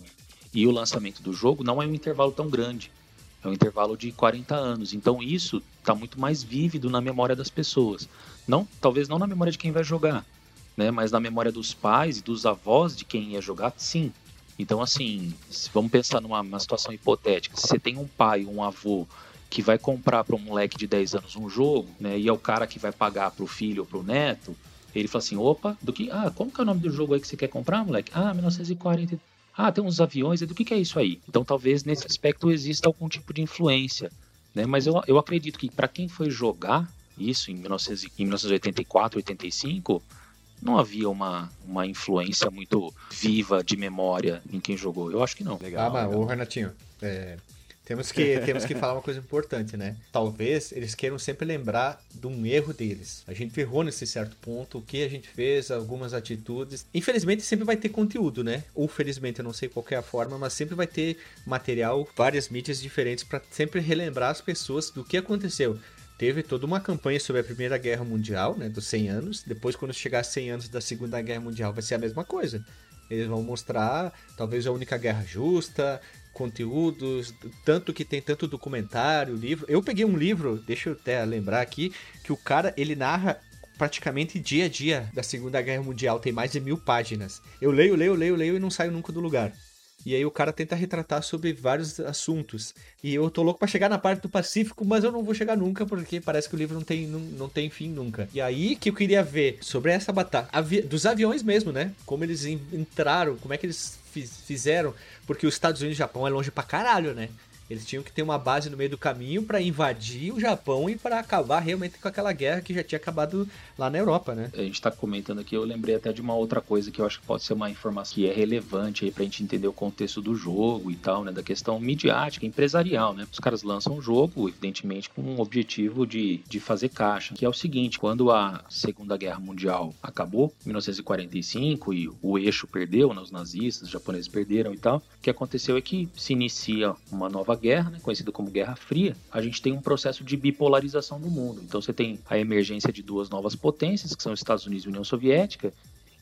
e o lançamento do jogo, não é um intervalo tão grande. É um intervalo de 40 anos. Então isso está muito mais vívido na memória das pessoas. Não, talvez não na memória de quem vai jogar, né? Mas na memória dos pais e dos avós de quem ia jogar, sim. Então assim, vamos pensar numa situação hipotética. Se você tem um pai, um avô que vai comprar para um moleque de 10 anos um jogo, né? E é o cara que vai pagar para o filho ou para o neto, ele fala assim: opa, do que. Ah, como que é o nome do jogo aí que você quer comprar, moleque? Ah, 1940. Ah, tem uns aviões, do que, que é isso aí? Então talvez nesse aspecto exista algum tipo de influência. Né? Mas eu, eu acredito que para quem foi jogar isso em, 19, em 1984, 85, não havia uma, uma influência muito viva de memória em quem jogou. Eu acho que não. Legal, ah, mas, legal. ô Renatinho, é, temos que, temos que falar uma coisa importante, né? Talvez eles queiram sempre lembrar de um erro deles. A gente errou nesse certo ponto, o que a gente fez, algumas atitudes. Infelizmente sempre vai ter conteúdo, né? Ou felizmente, eu não sei qual é a forma, mas sempre vai ter material, várias mídias diferentes para sempre relembrar as pessoas do que aconteceu teve toda uma campanha sobre a Primeira Guerra Mundial, né, dos 100 anos. Depois, quando chegar 100 anos da Segunda Guerra Mundial, vai ser a mesma coisa. Eles vão mostrar, talvez, a única guerra justa, conteúdos, tanto que tem tanto documentário, livro. Eu peguei um livro, deixa eu até lembrar aqui, que o cara ele narra praticamente dia a dia da Segunda Guerra Mundial, tem mais de mil páginas. Eu leio, leio, leio, leio e não saio nunca do lugar. E aí o cara tenta retratar sobre vários assuntos. E eu tô louco para chegar na parte do Pacífico, mas eu não vou chegar nunca, porque parece que o livro não tem, não, não tem fim nunca. E aí que eu queria ver sobre essa batalha. Avi dos aviões mesmo, né? Como eles entraram, como é que eles fizeram. Porque os Estados Unidos e o Japão é longe pra caralho, né? Eles tinham que ter uma base no meio do caminho para invadir o Japão e para acabar realmente com aquela guerra que já tinha acabado lá na Europa, né? A gente está comentando aqui, eu lembrei até de uma outra coisa que eu acho que pode ser uma informação que é relevante aí pra gente entender o contexto do jogo e tal, né? Da questão midiática, empresarial, né? Os caras lançam um jogo, evidentemente, com um objetivo de, de fazer caixa, que é o seguinte, quando a Segunda Guerra Mundial acabou, em 1945, e o eixo perdeu, né? Os nazistas, os japoneses perderam e tal, o que aconteceu é que se inicia uma nova guerra, né, conhecida como Guerra Fria, a gente tem um processo de bipolarização no mundo. Então você tem a emergência de duas novas potências, que são os Estados Unidos e União Soviética,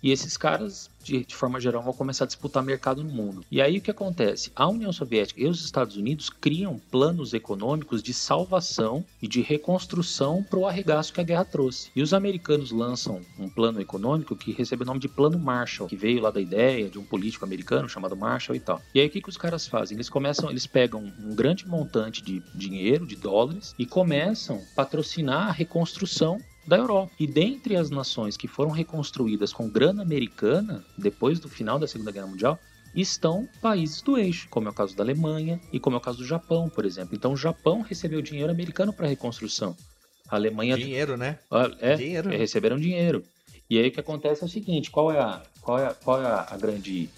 e esses caras, de, de, forma geral, vão começar a disputar mercado no mundo. E aí o que acontece? A União Soviética e os Estados Unidos criam planos econômicos de salvação e de reconstrução para o arregaço que a guerra trouxe. E os americanos lançam um plano econômico que recebe o nome de Plano Marshall, que veio lá da ideia de um político americano chamado Marshall e tal. E aí o que, que os caras fazem? Eles começam, eles pegam um grande montante de dinheiro, de dólares, e começam a patrocinar a reconstrução da Europa. E dentre as nações que foram reconstruídas com grana americana, depois do final da Segunda Guerra Mundial, estão países do eixo, como é o caso da Alemanha e como é o caso do Japão, por exemplo. Então o Japão recebeu dinheiro americano para a reconstrução. A Alemanha. Dinheiro, né? É, dinheiro. receberam dinheiro. E aí o que acontece é o seguinte: qual é a, qual é a, qual é a grande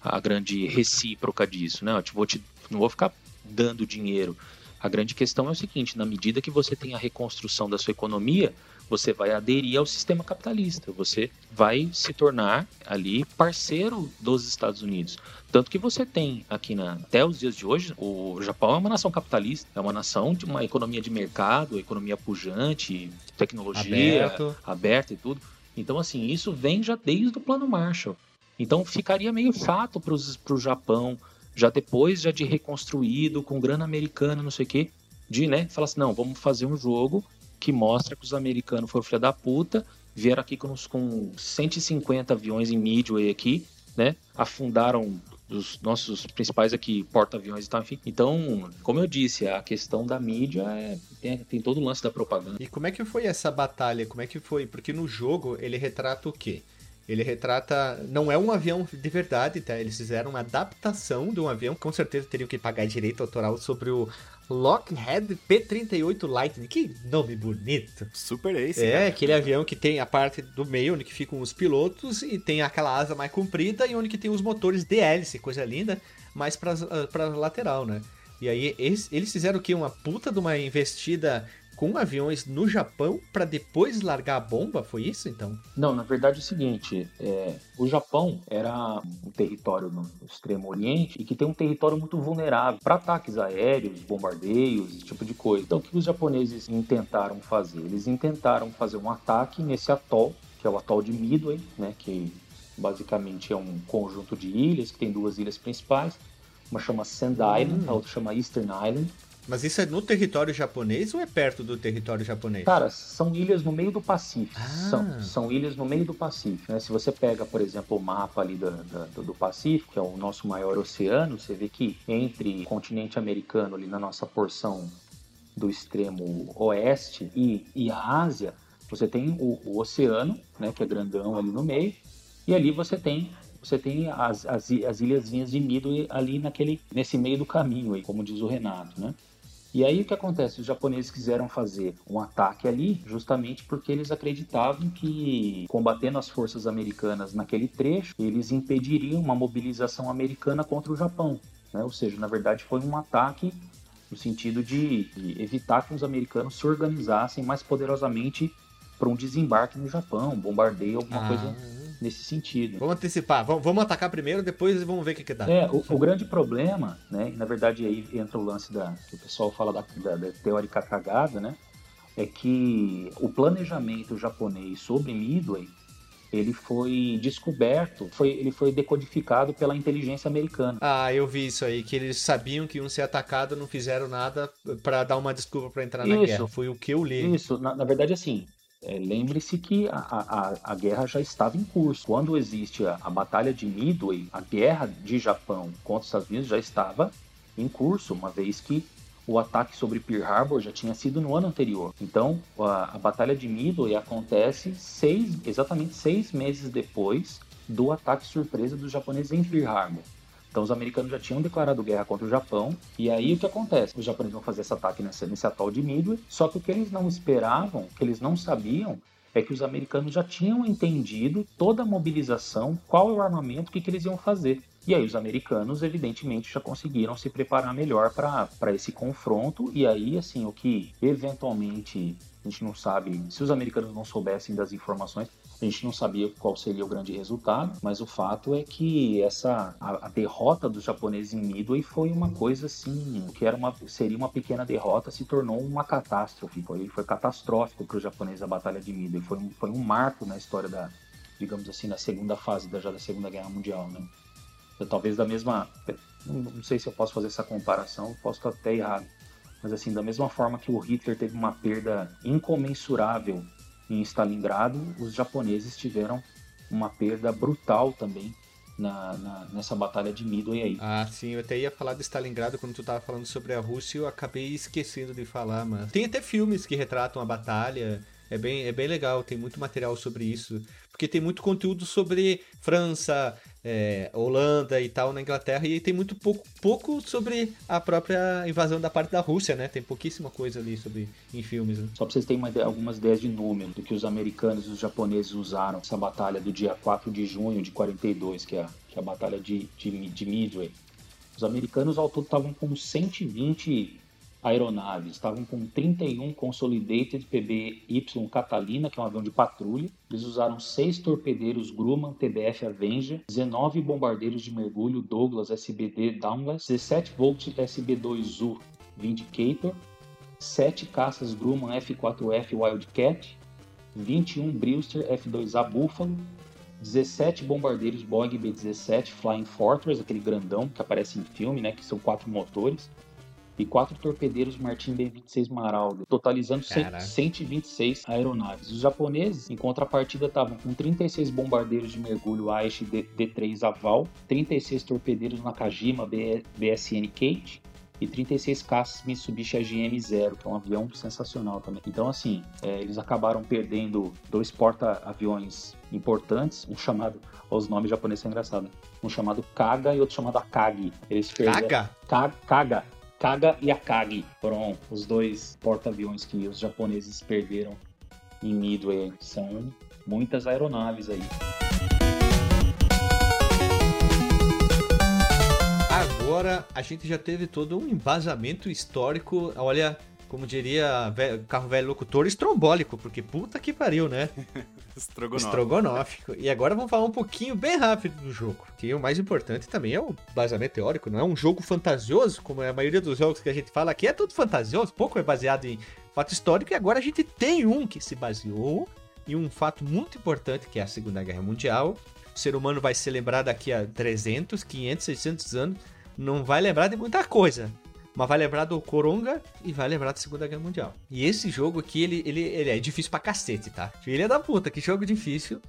a grande recíproca disso, né? Eu te vou te, não vou ficar dando dinheiro. A grande questão é o seguinte: na medida que você tem a reconstrução da sua economia, você vai aderir ao sistema capitalista, você vai se tornar ali parceiro dos Estados Unidos. Tanto que você tem aqui na, até os dias de hoje, o Japão é uma nação capitalista, é uma nação de uma economia de mercado, economia pujante, tecnologia Aberto. aberta e tudo. Então, assim, isso vem já desde o plano Marshall. Então ficaria meio chato para o Japão, já depois já de reconstruído, com grana americana, não sei o quê, de, né, falar assim, não, vamos fazer um jogo que mostra que os americanos foram filha da puta, vieram aqui com, com 150 aviões em Midway aqui, né, afundaram os nossos principais aqui porta-aviões e tal, enfim. Então, como eu disse, a questão da mídia é, tem, tem todo o lance da propaganda. E como é que foi essa batalha? Como é que foi? Porque no jogo ele retrata o quê? Ele retrata. Não é um avião de verdade, tá? Eles fizeram uma adaptação de um avião. Com certeza teriam que pagar direito autoral sobre o Lockheed P-38 Lightning. Que nome bonito! Super Ace. É, aquele avião que tem a parte do meio onde que ficam os pilotos e tem aquela asa mais comprida e onde que tem os motores de hélice, coisa linda, mais pra, pra lateral, né? E aí eles, eles fizeram o quê? Uma puta de uma investida com aviões no Japão para depois largar a bomba? Foi isso então? Não, na verdade é o seguinte: é, o Japão era um território no extremo oriente e que tem um território muito vulnerável para ataques aéreos, bombardeios, esse tipo de coisa. Então, o que os japoneses intentaram fazer? Eles intentaram fazer um ataque nesse atol, que é o atol de Midway, né, que basicamente é um conjunto de ilhas, que tem duas ilhas principais. Uma chama Sand Island, a outra chama Eastern Island. Mas isso é no território japonês ou é perto do território japonês? Cara, são ilhas no meio do Pacífico. Ah. São, são ilhas no meio do Pacífico. Né? Se você pega, por exemplo, o mapa ali do, do, do Pacífico, que é o nosso maior oceano, você vê que entre o continente americano, ali na nossa porção do extremo oeste, e, e a Ásia, você tem o, o oceano, né, que é grandão ali no meio, e ali você tem você tem as, as, as ilhazinhas de Midway ali naquele, nesse meio do caminho, aí, como diz o Renato, né? E aí o que acontece? Os japoneses quiseram fazer um ataque ali, justamente porque eles acreditavam que combatendo as forças americanas naquele trecho, eles impediriam uma mobilização americana contra o Japão. Né? Ou seja, na verdade foi um ataque no sentido de, de evitar que os americanos se organizassem mais poderosamente para um desembarque no Japão, um bombardeio, alguma Ah. coisa nesse sentido. Vamos antecipar, vamos, vamos atacar primeiro, depois vamos ver o que, que dá. É, o, o grande problema, né, e na verdade aí entra o lance da, que o pessoal fala da, da, da teórica cagada, né, é que o planejamento japonês sobre Midway, ele foi descoberto, foi, ele foi decodificado pela inteligência americana. Ah, eu vi isso aí, que eles sabiam que iam ser atacados, não fizeram nada pra dar uma desculpa pra entrar na Isso. guerra. Foi o que eu li. Isso, na, na verdade, assim, é, lembre-se que a, a, a guerra já estava em curso. Quando existe a, a Batalha de Midway, a guerra de Japão contra os Estados Unidos já estava em curso, uma vez que o ataque sobre Pearl Harbor já tinha sido no ano anterior. Então, a, Batalha de Midway acontece seis, exatamente seis meses depois do ataque surpresa dos japoneses em Pearl Harbor. Então os americanos já tinham declarado guerra contra o Japão. E aí o que acontece? Os japoneses vão fazer esse ataque nesse, atol de Midway. Só que o que eles não esperavam, o que eles não sabiam, é que os americanos já tinham entendido toda a mobilização, qual é o armamento, o que, que eles iam fazer. E aí os americanos, evidentemente, já conseguiram se preparar melhor para esse confronto. E aí, assim, o que eventualmente a gente não sabe, se os americanos não soubessem das informações, a gente não sabia qual seria o grande resultado, mas o fato é que essa a, a derrota dos japoneses em Midway foi uma coisa assim, que era uma seria uma pequena derrota se tornou uma catástrofe, foi, foi catastrófico para os japoneses a batalha de Midway, foi um, foi um marco na história da, digamos assim, na segunda fase da, já da Segunda Guerra Mundial, né? Eu, talvez da mesma, não, sei se eu posso fazer essa comparação, posso até errado, mas assim, da mesma forma que o Hitler teve uma perda incomensurável em Stalingrado, os japoneses tiveram uma perda brutal também na, na- nessa batalha de Midway aí. Ah, sim, eu até ia falar de Stalingrado quando tu tava falando sobre a Rússia, eu acabei esquecendo de falar, mas tem até filmes que retratam a batalha É bem, é bem legal, tem muito material sobre isso. Porque tem muito conteúdo sobre França, é, Holanda e tal na Inglaterra, e tem muito pouco, pouco sobre a própria invasão da parte da Rússia, né? Tem pouquíssima coisa ali sobre em filmes. Né? Só pra vocês terem ideia, algumas ideias de número do que os americanos e os japoneses usaram essa batalha do dia 4 de junho de 42, que é que é a batalha de, de, de Midway. Os americanos ao todo estavam com 120 aeronaves, estavam com 31 Consolidated PBY Catalina, que é um avião de patrulha. Eles usaram seis torpedeiros Grumman TBF Avenger, 19 bombardeiros de mergulho Douglas SBD Douglas, 17 Volt SB2U Vindicator, 7 caças Grumman F4F Wildcat, 21 Brewster F2A Buffalo, 17 bombardeiros Boeing B-17 Flying Fortress, aquele grandão que aparece em filme, né, que são quatro motores, e quatro torpedeiros Martin B-26 Marauder, totalizando Caraca. 126 aeronaves. Os japoneses, em contrapartida, estavam com 36 bombardeiros de mergulho Aichi D-3 Aval, 36 torpedeiros Nakajima BSN Kate, e 36 caças Mitsubishi AGM-0, que é um avião sensacional também. Então, assim, é, eles acabaram perdendo dois porta-aviões importantes, um chamado, os nomes japoneses são engraçados, né? um chamado Kaga e outro chamado Akagi. Eles perderam- Kaga? Ka- Kaga. Kaga e Akagi foram os dois porta-aviões que os japoneses perderam em Midway. São muitas aeronaves aí. Agora a gente já teve todo um embasamento histórico, olha, como diria ve- carro velho locutor, estrombólico, porque puta que pariu, né? Estrogonófico. E agora vamos falar um pouquinho bem rápido do jogo. Que o mais importante também é o baseamento teórico, não é um jogo fantasioso, como é a maioria dos jogos que a gente fala aqui, é tudo fantasioso, pouco é baseado em fato histórico, e agora a gente tem um que se baseou em um fato muito importante, que é a Segunda Guerra Mundial. O ser humano vai se lembrar daqui a 300, 500, 600 anos, não vai lembrar de muita coisa. Mas vai lembrar do Coronga e vai lembrar da Segunda Guerra Mundial. E esse jogo aqui, ele, ele, ele é difícil pra cacete, tá? Filha da puta, que jogo difícil.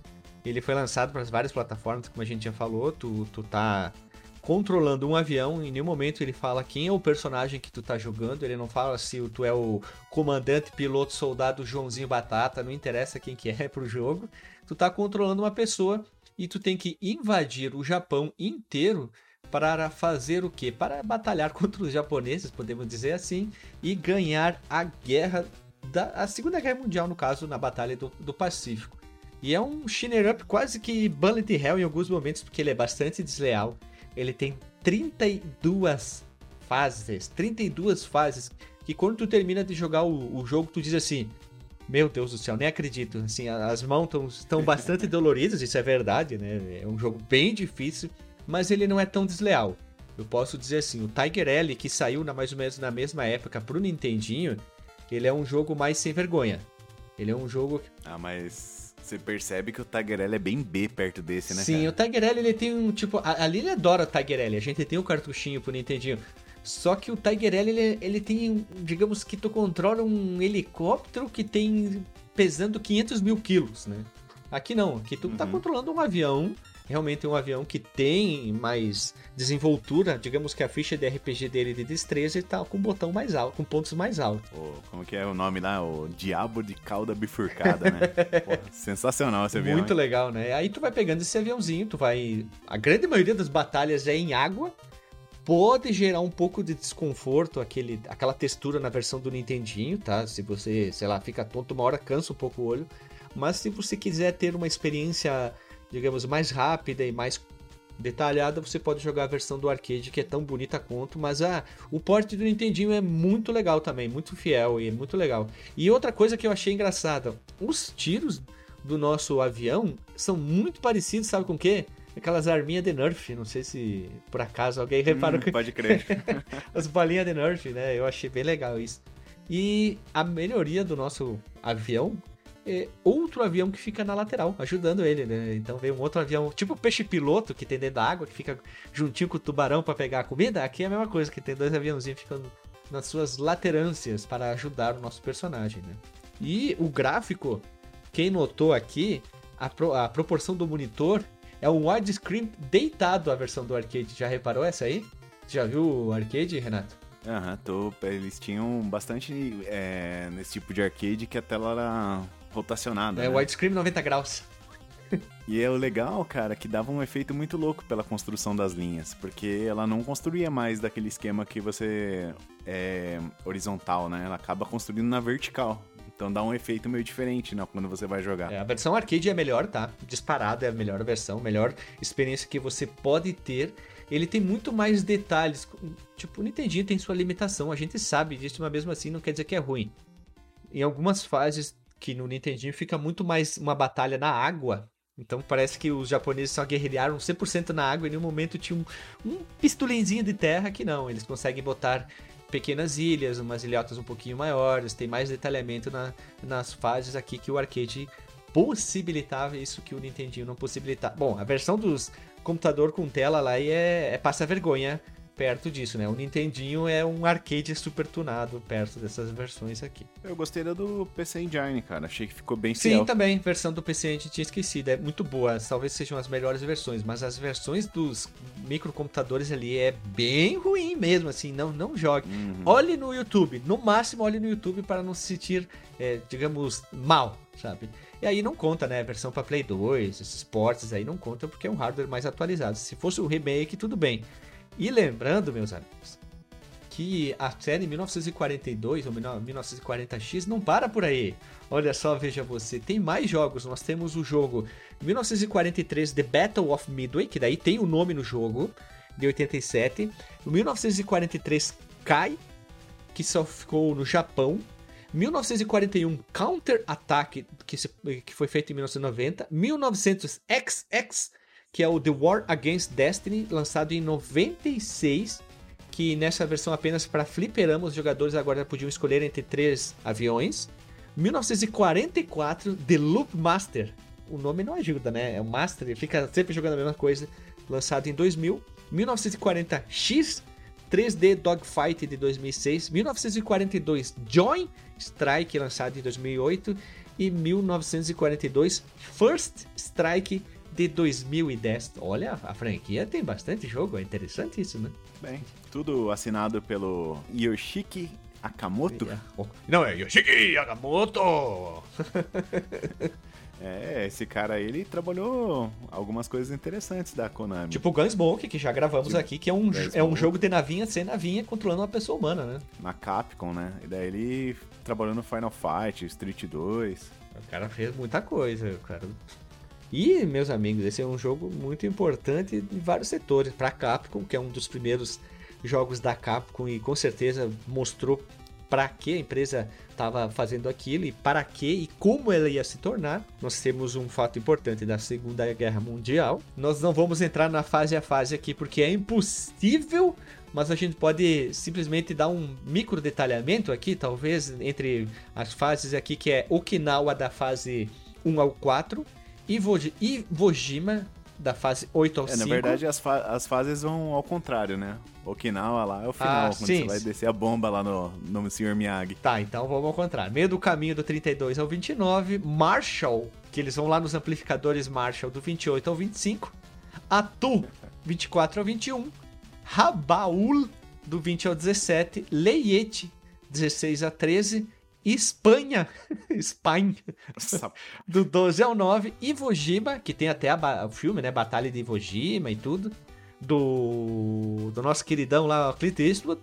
Ele foi lançado para várias plataformas, como a gente já falou. Tu, tu tá controlando um avião, em nenhum momento ele fala quem é o personagem que tu tá jogando, ele não fala se tu é o comandante, piloto, soldado, Joãozinho Batata, não interessa quem que é pro jogo. Tu tá controlando uma pessoa e tu tem que invadir o Japão inteiro para fazer o quê? Para batalhar contra os japoneses, podemos dizer assim, e ganhar a guerra da a Segunda Guerra Mundial, no caso, na Batalha do, do Pacífico. E é um Shiner Up quase que Bullet Hell em alguns momentos, porque ele é bastante desleal. Ele tem 32 fases, 32 fases, que quando tu termina de jogar o, o jogo, tu diz assim, meu Deus do céu, nem acredito. Assim, as mãos tão- estão bastante doloridas, isso é verdade, né? É um jogo bem difícil, mas ele não é tão desleal. Eu posso dizer assim, o Tiger L, que saiu na, mais ou menos na mesma época pro Nintendinho, ele é um jogo mais sem vergonha. Ele é um jogo Ah, mas você percebe que o Tagarela é bem B perto desse, né? Sim, cara? o Tiger L, ele tem um tipo. a- Ali ele adora o Tiger L. A gente tem o cartuchinho pro Nintendinho. Só que o Tiger L, ele, ele tem, digamos que tu controla um helicóptero que tem pesando 500 mil quilos, né? Aqui não, aqui tu tá Uhum. controlando um avião, realmente um avião que tem mais desenvoltura, digamos que a ficha de RPG dele de destreza ele tá com um botão mais alto, com pontos mais altos. O- como que é o nome lá? O Diabo de Cauda Bifurcada, né? Porra, sensacional esse avião. Muito hein? legal, né? Aí tu vai pegando esse aviãozinho, tu vai. A grande maioria das batalhas é em água. Pode gerar um pouco de desconforto, aquele, aquela textura na versão do Nintendinho, tá? Se você, sei lá, fica tonto, uma hora cansa um pouco o olho. Mas se você quiser ter uma experiência, digamos, mais rápida e mais detalhada, você pode jogar a versão do arcade, que é tão bonita quanto. Mas ah, o porte do Nintendinho é muito legal também, muito fiel e muito legal. E outra coisa que eu achei engraçada: os tiros do nosso avião são muito parecidos, sabe com o quê? Aquelas arminhas de Nerf, não sei se por acaso alguém reparou Hum, que Pode crer. as bolinhas de Nerf, né? Eu achei bem legal isso. E a melhoria do nosso avião é outro avião que fica na lateral, ajudando ele, né? Então vem um outro avião, tipo o peixe piloto que tem dentro da água, que fica juntinho com o tubarão para pegar a comida. Aqui é a mesma coisa, que tem dois aviãozinhos ficando nas suas laterâncias para ajudar o nosso personagem, né? E o gráfico, quem notou aqui, a, pro- a proporção do monitor é um widescreen deitado a versão do arcade. Já reparou essa aí? Já viu o arcade, Renato? Aham, tô. Eles tinham bastante é, nesse tipo de arcade que a tela era rotacionada. É né? widescreen 90 graus. E é o legal, cara, que dava um efeito muito louco pela construção das linhas, porque ela não construía mais daquele esquema que você é horizontal, né? Ela acaba construindo na vertical. Então dá um efeito meio diferente, né, quando você vai jogar. É, a versão arcade é melhor, tá? Disparado é a melhor versão, melhor experiência que você pode ter. Ele tem muito mais detalhes. Tipo, o Nintendinho tem sua limitação, a gente sabe disso, mas mesmo assim não quer dizer que é ruim. Em algumas fases que no Nintendinho fica muito mais uma batalha na água. Então parece que os japoneses só guerrilharam 100% na água e no momento tinha um, um pistolinzinho de terra que não. Eles conseguem botar pequenas ilhas, umas ilhotas um pouquinho maiores, tem mais detalhamento na- nas fases aqui que o arcade possibilitava isso que o Nintendinho não possibilitava. Bom, a versão dos computador com tela lá é, é passa vergonha perto disso, né? O Nintendinho é um arcade super tunado perto dessas versões aqui. Eu gostei da do PC Engine, cara. Achei que ficou bem Sim, fiel. também, versão do PC a gente tinha esquecido, é muito boa, talvez sejam as melhores versões, mas as versões dos microcomputadores ali é bem ruim mesmo, assim, não, não jogue. Uhum. Olhe no YouTube, no máximo olhe no YouTube para não se sentir, é, digamos, mal, sabe? E aí não conta, né? A versão para Play 2, esses ports aí não conta porque é um hardware mais atualizado. Se fosse o remake, tudo bem. E lembrando, meus amigos, que a série 1942 ou 1940X não para por aí. Olha só, veja você, tem mais jogos. Nós temos o jogo 1943 The Battle of Midway, que daí tem o nome no jogo, de 87. O 1943 Kai, que só ficou no Japão. 1941 Counter Attack, que, se- que foi feito em 1990. 1900 XX, que é o The War Against Destiny, lançado em 96. Que nessa versão apenas para fliperama, os jogadores agora podiam escolher entre três aviões. 1944 The Loop Master. O nome não ajuda, né? É o Master, fica sempre jogando a mesma coisa. Lançado em 2000. 1940 X 3D Dogfight de 2006, 1942 Join Strike lançado em 2008 e 1942 First Strike de 2010. Olha, a franquia tem bastante jogo, é interessante isso, né? Bem, tudo assinado pelo Yoshiki Akamoto. Não, é Yoshiki Yagamoto! É, esse cara aí, ele trabalhou algumas coisas interessantes da Konami. Tipo o Gunsmoke, que já gravamos Sim. aqui, que é um, Gunsmoke. é um jogo de navinha sem navinha controlando uma pessoa humana, né? na Capcom, né? E daí ele trabalhou no Final Fight, Street 2. O cara fez muita coisa, cara. E, meus amigos, esse é um jogo muito importante em vários setores. Para Capcom, que é um dos primeiros jogos da Capcom e com certeza mostrou para que a empresa estava fazendo aquilo e para que e como ela ia se tornar. Nós temos um fato importante da Segunda Guerra Mundial. Nós não vamos entrar na fase a fase aqui porque é impossível, mas a gente pode simplesmente dar um micro detalhamento aqui, talvez entre as fases aqui que é Okinawa da fase 1 ao 4 Iwo, Iwo Jima da fase 8 ao É, 5. na verdade, as, fa- as fases vão ao contrário, né? Okinawa lá é o final, Ah, quando sim, você vai descer a bomba lá no, no Sr. Miyagi. Tá, então vamos ao contrário. Meio do caminho do 32 ao 29, Marshall, que eles vão lá nos amplificadores Marshall do 28 ao 25, Atu 24 ao 21, Rabaul do 20 ao 17, Leiete 16 a 13, Espanha, Espanha. Do 12 ao 9, Iwo Jima, que tem até a o filme, né, Batalha de Iwo Jima e tudo, do, do nosso queridão lá, Clint Eastwood,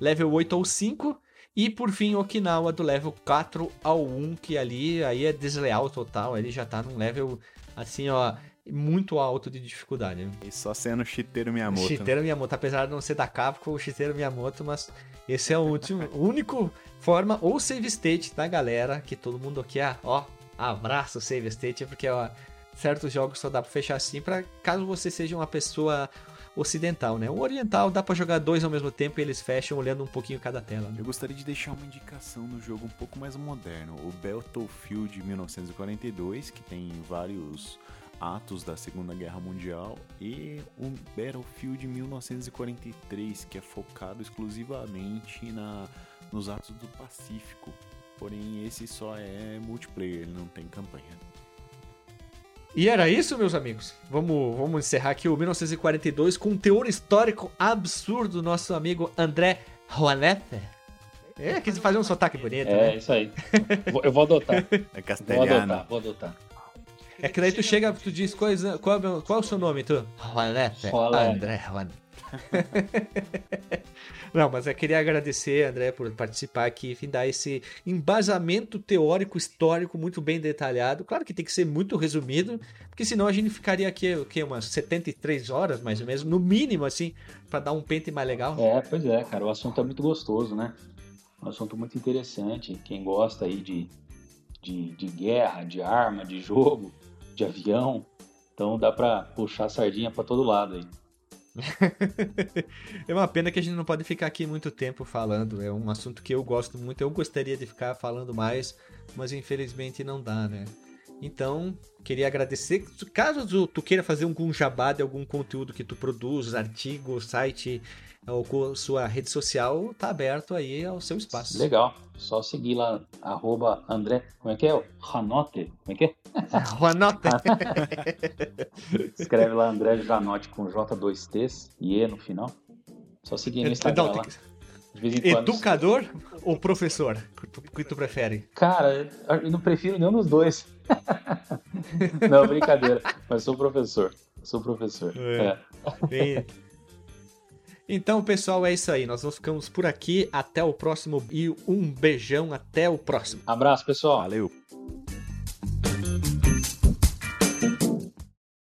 level 8 ao 5, e por fim Okinawa do level 4 ao 1, que ali aí é desleal total, ele já tá num level assim, ó, muito alto de dificuldade. Né? e só sendo Shiteiro Miyamoto. Shiteiro Miyamoto, apesar de não ser da Capcom, o Shiteiro Miyamoto, mas esse é o último, único forma ou save state da galera que todo mundo aqui, ah, ó, abraça o save state, porque ó, certos jogos só dá pra fechar assim para caso você seja uma pessoa ocidental, né? O oriental dá pra jogar dois ao mesmo tempo e eles fecham olhando um pouquinho cada tela. Né? Eu gostaria de deixar uma indicação no jogo um pouco mais moderno, o Battlefield 1942, que tem vários atos da Segunda Guerra Mundial, e o Battlefield 1943, que é focado exclusivamente na, nos atos do Pacífico. Porém, esse só é multiplayer, ele não tem campanha. E era isso, meus amigos. Vamos, vamos encerrar aqui o 1942 com um teor histórico absurdo do nosso amigo André Juanete. É, quis fazer um sotaque bonito, É, né? isso aí. Vou- Eu vou adotar. É Vou castelhano. adotar, vou adotar. É que daí tu chega, tu diz coisa, qual, é o- qual é o seu nome, tu? Juanete. André Juan. Não, mas eu queria agradecer, André, por participar aqui, enfim, dar esse embasamento teórico, histórico muito bem detalhado. Claro que tem que ser muito resumido, porque senão a gente ficaria aqui, o quê? Umas 73 horas, mais ou menos, no mínimo, assim, pra dar um pente mais legal. É, pois é, cara, o assunto é muito gostoso, né? Um assunto muito interessante. Quem gosta aí de, de, de guerra, de arma, de jogo, de avião, então dá pra puxar a sardinha pra todo lado aí. É uma pena que a gente não pode ficar aqui muito tempo falando. É um assunto que eu gosto muito. Eu gostaria de ficar falando mais, mas infelizmente não dá, né? Então, queria agradecer. Caso tu queira fazer algum jabá de algum conteúdo que tu produz, artigo, site ou com sua rede social, tá aberto aí ao seu espaço. Legal, só seguir lá, arroba André, como é que é? Ranote, como é que é? Anota. Escreve lá André Janote com J2Ts e E no final. Só seguir no Instagram Não, lá. que-. Educador ou professor? O que tu- o que tu prefere? Cara, eu não prefiro nenhum dos dois. não, brincadeira. Mas sou professor. Sou professor. É. É. Então, pessoal, é isso aí. Nós vamos ficamos por aqui. Até o próximo e um beijão. Até o próximo. Abraço, pessoal. Valeu.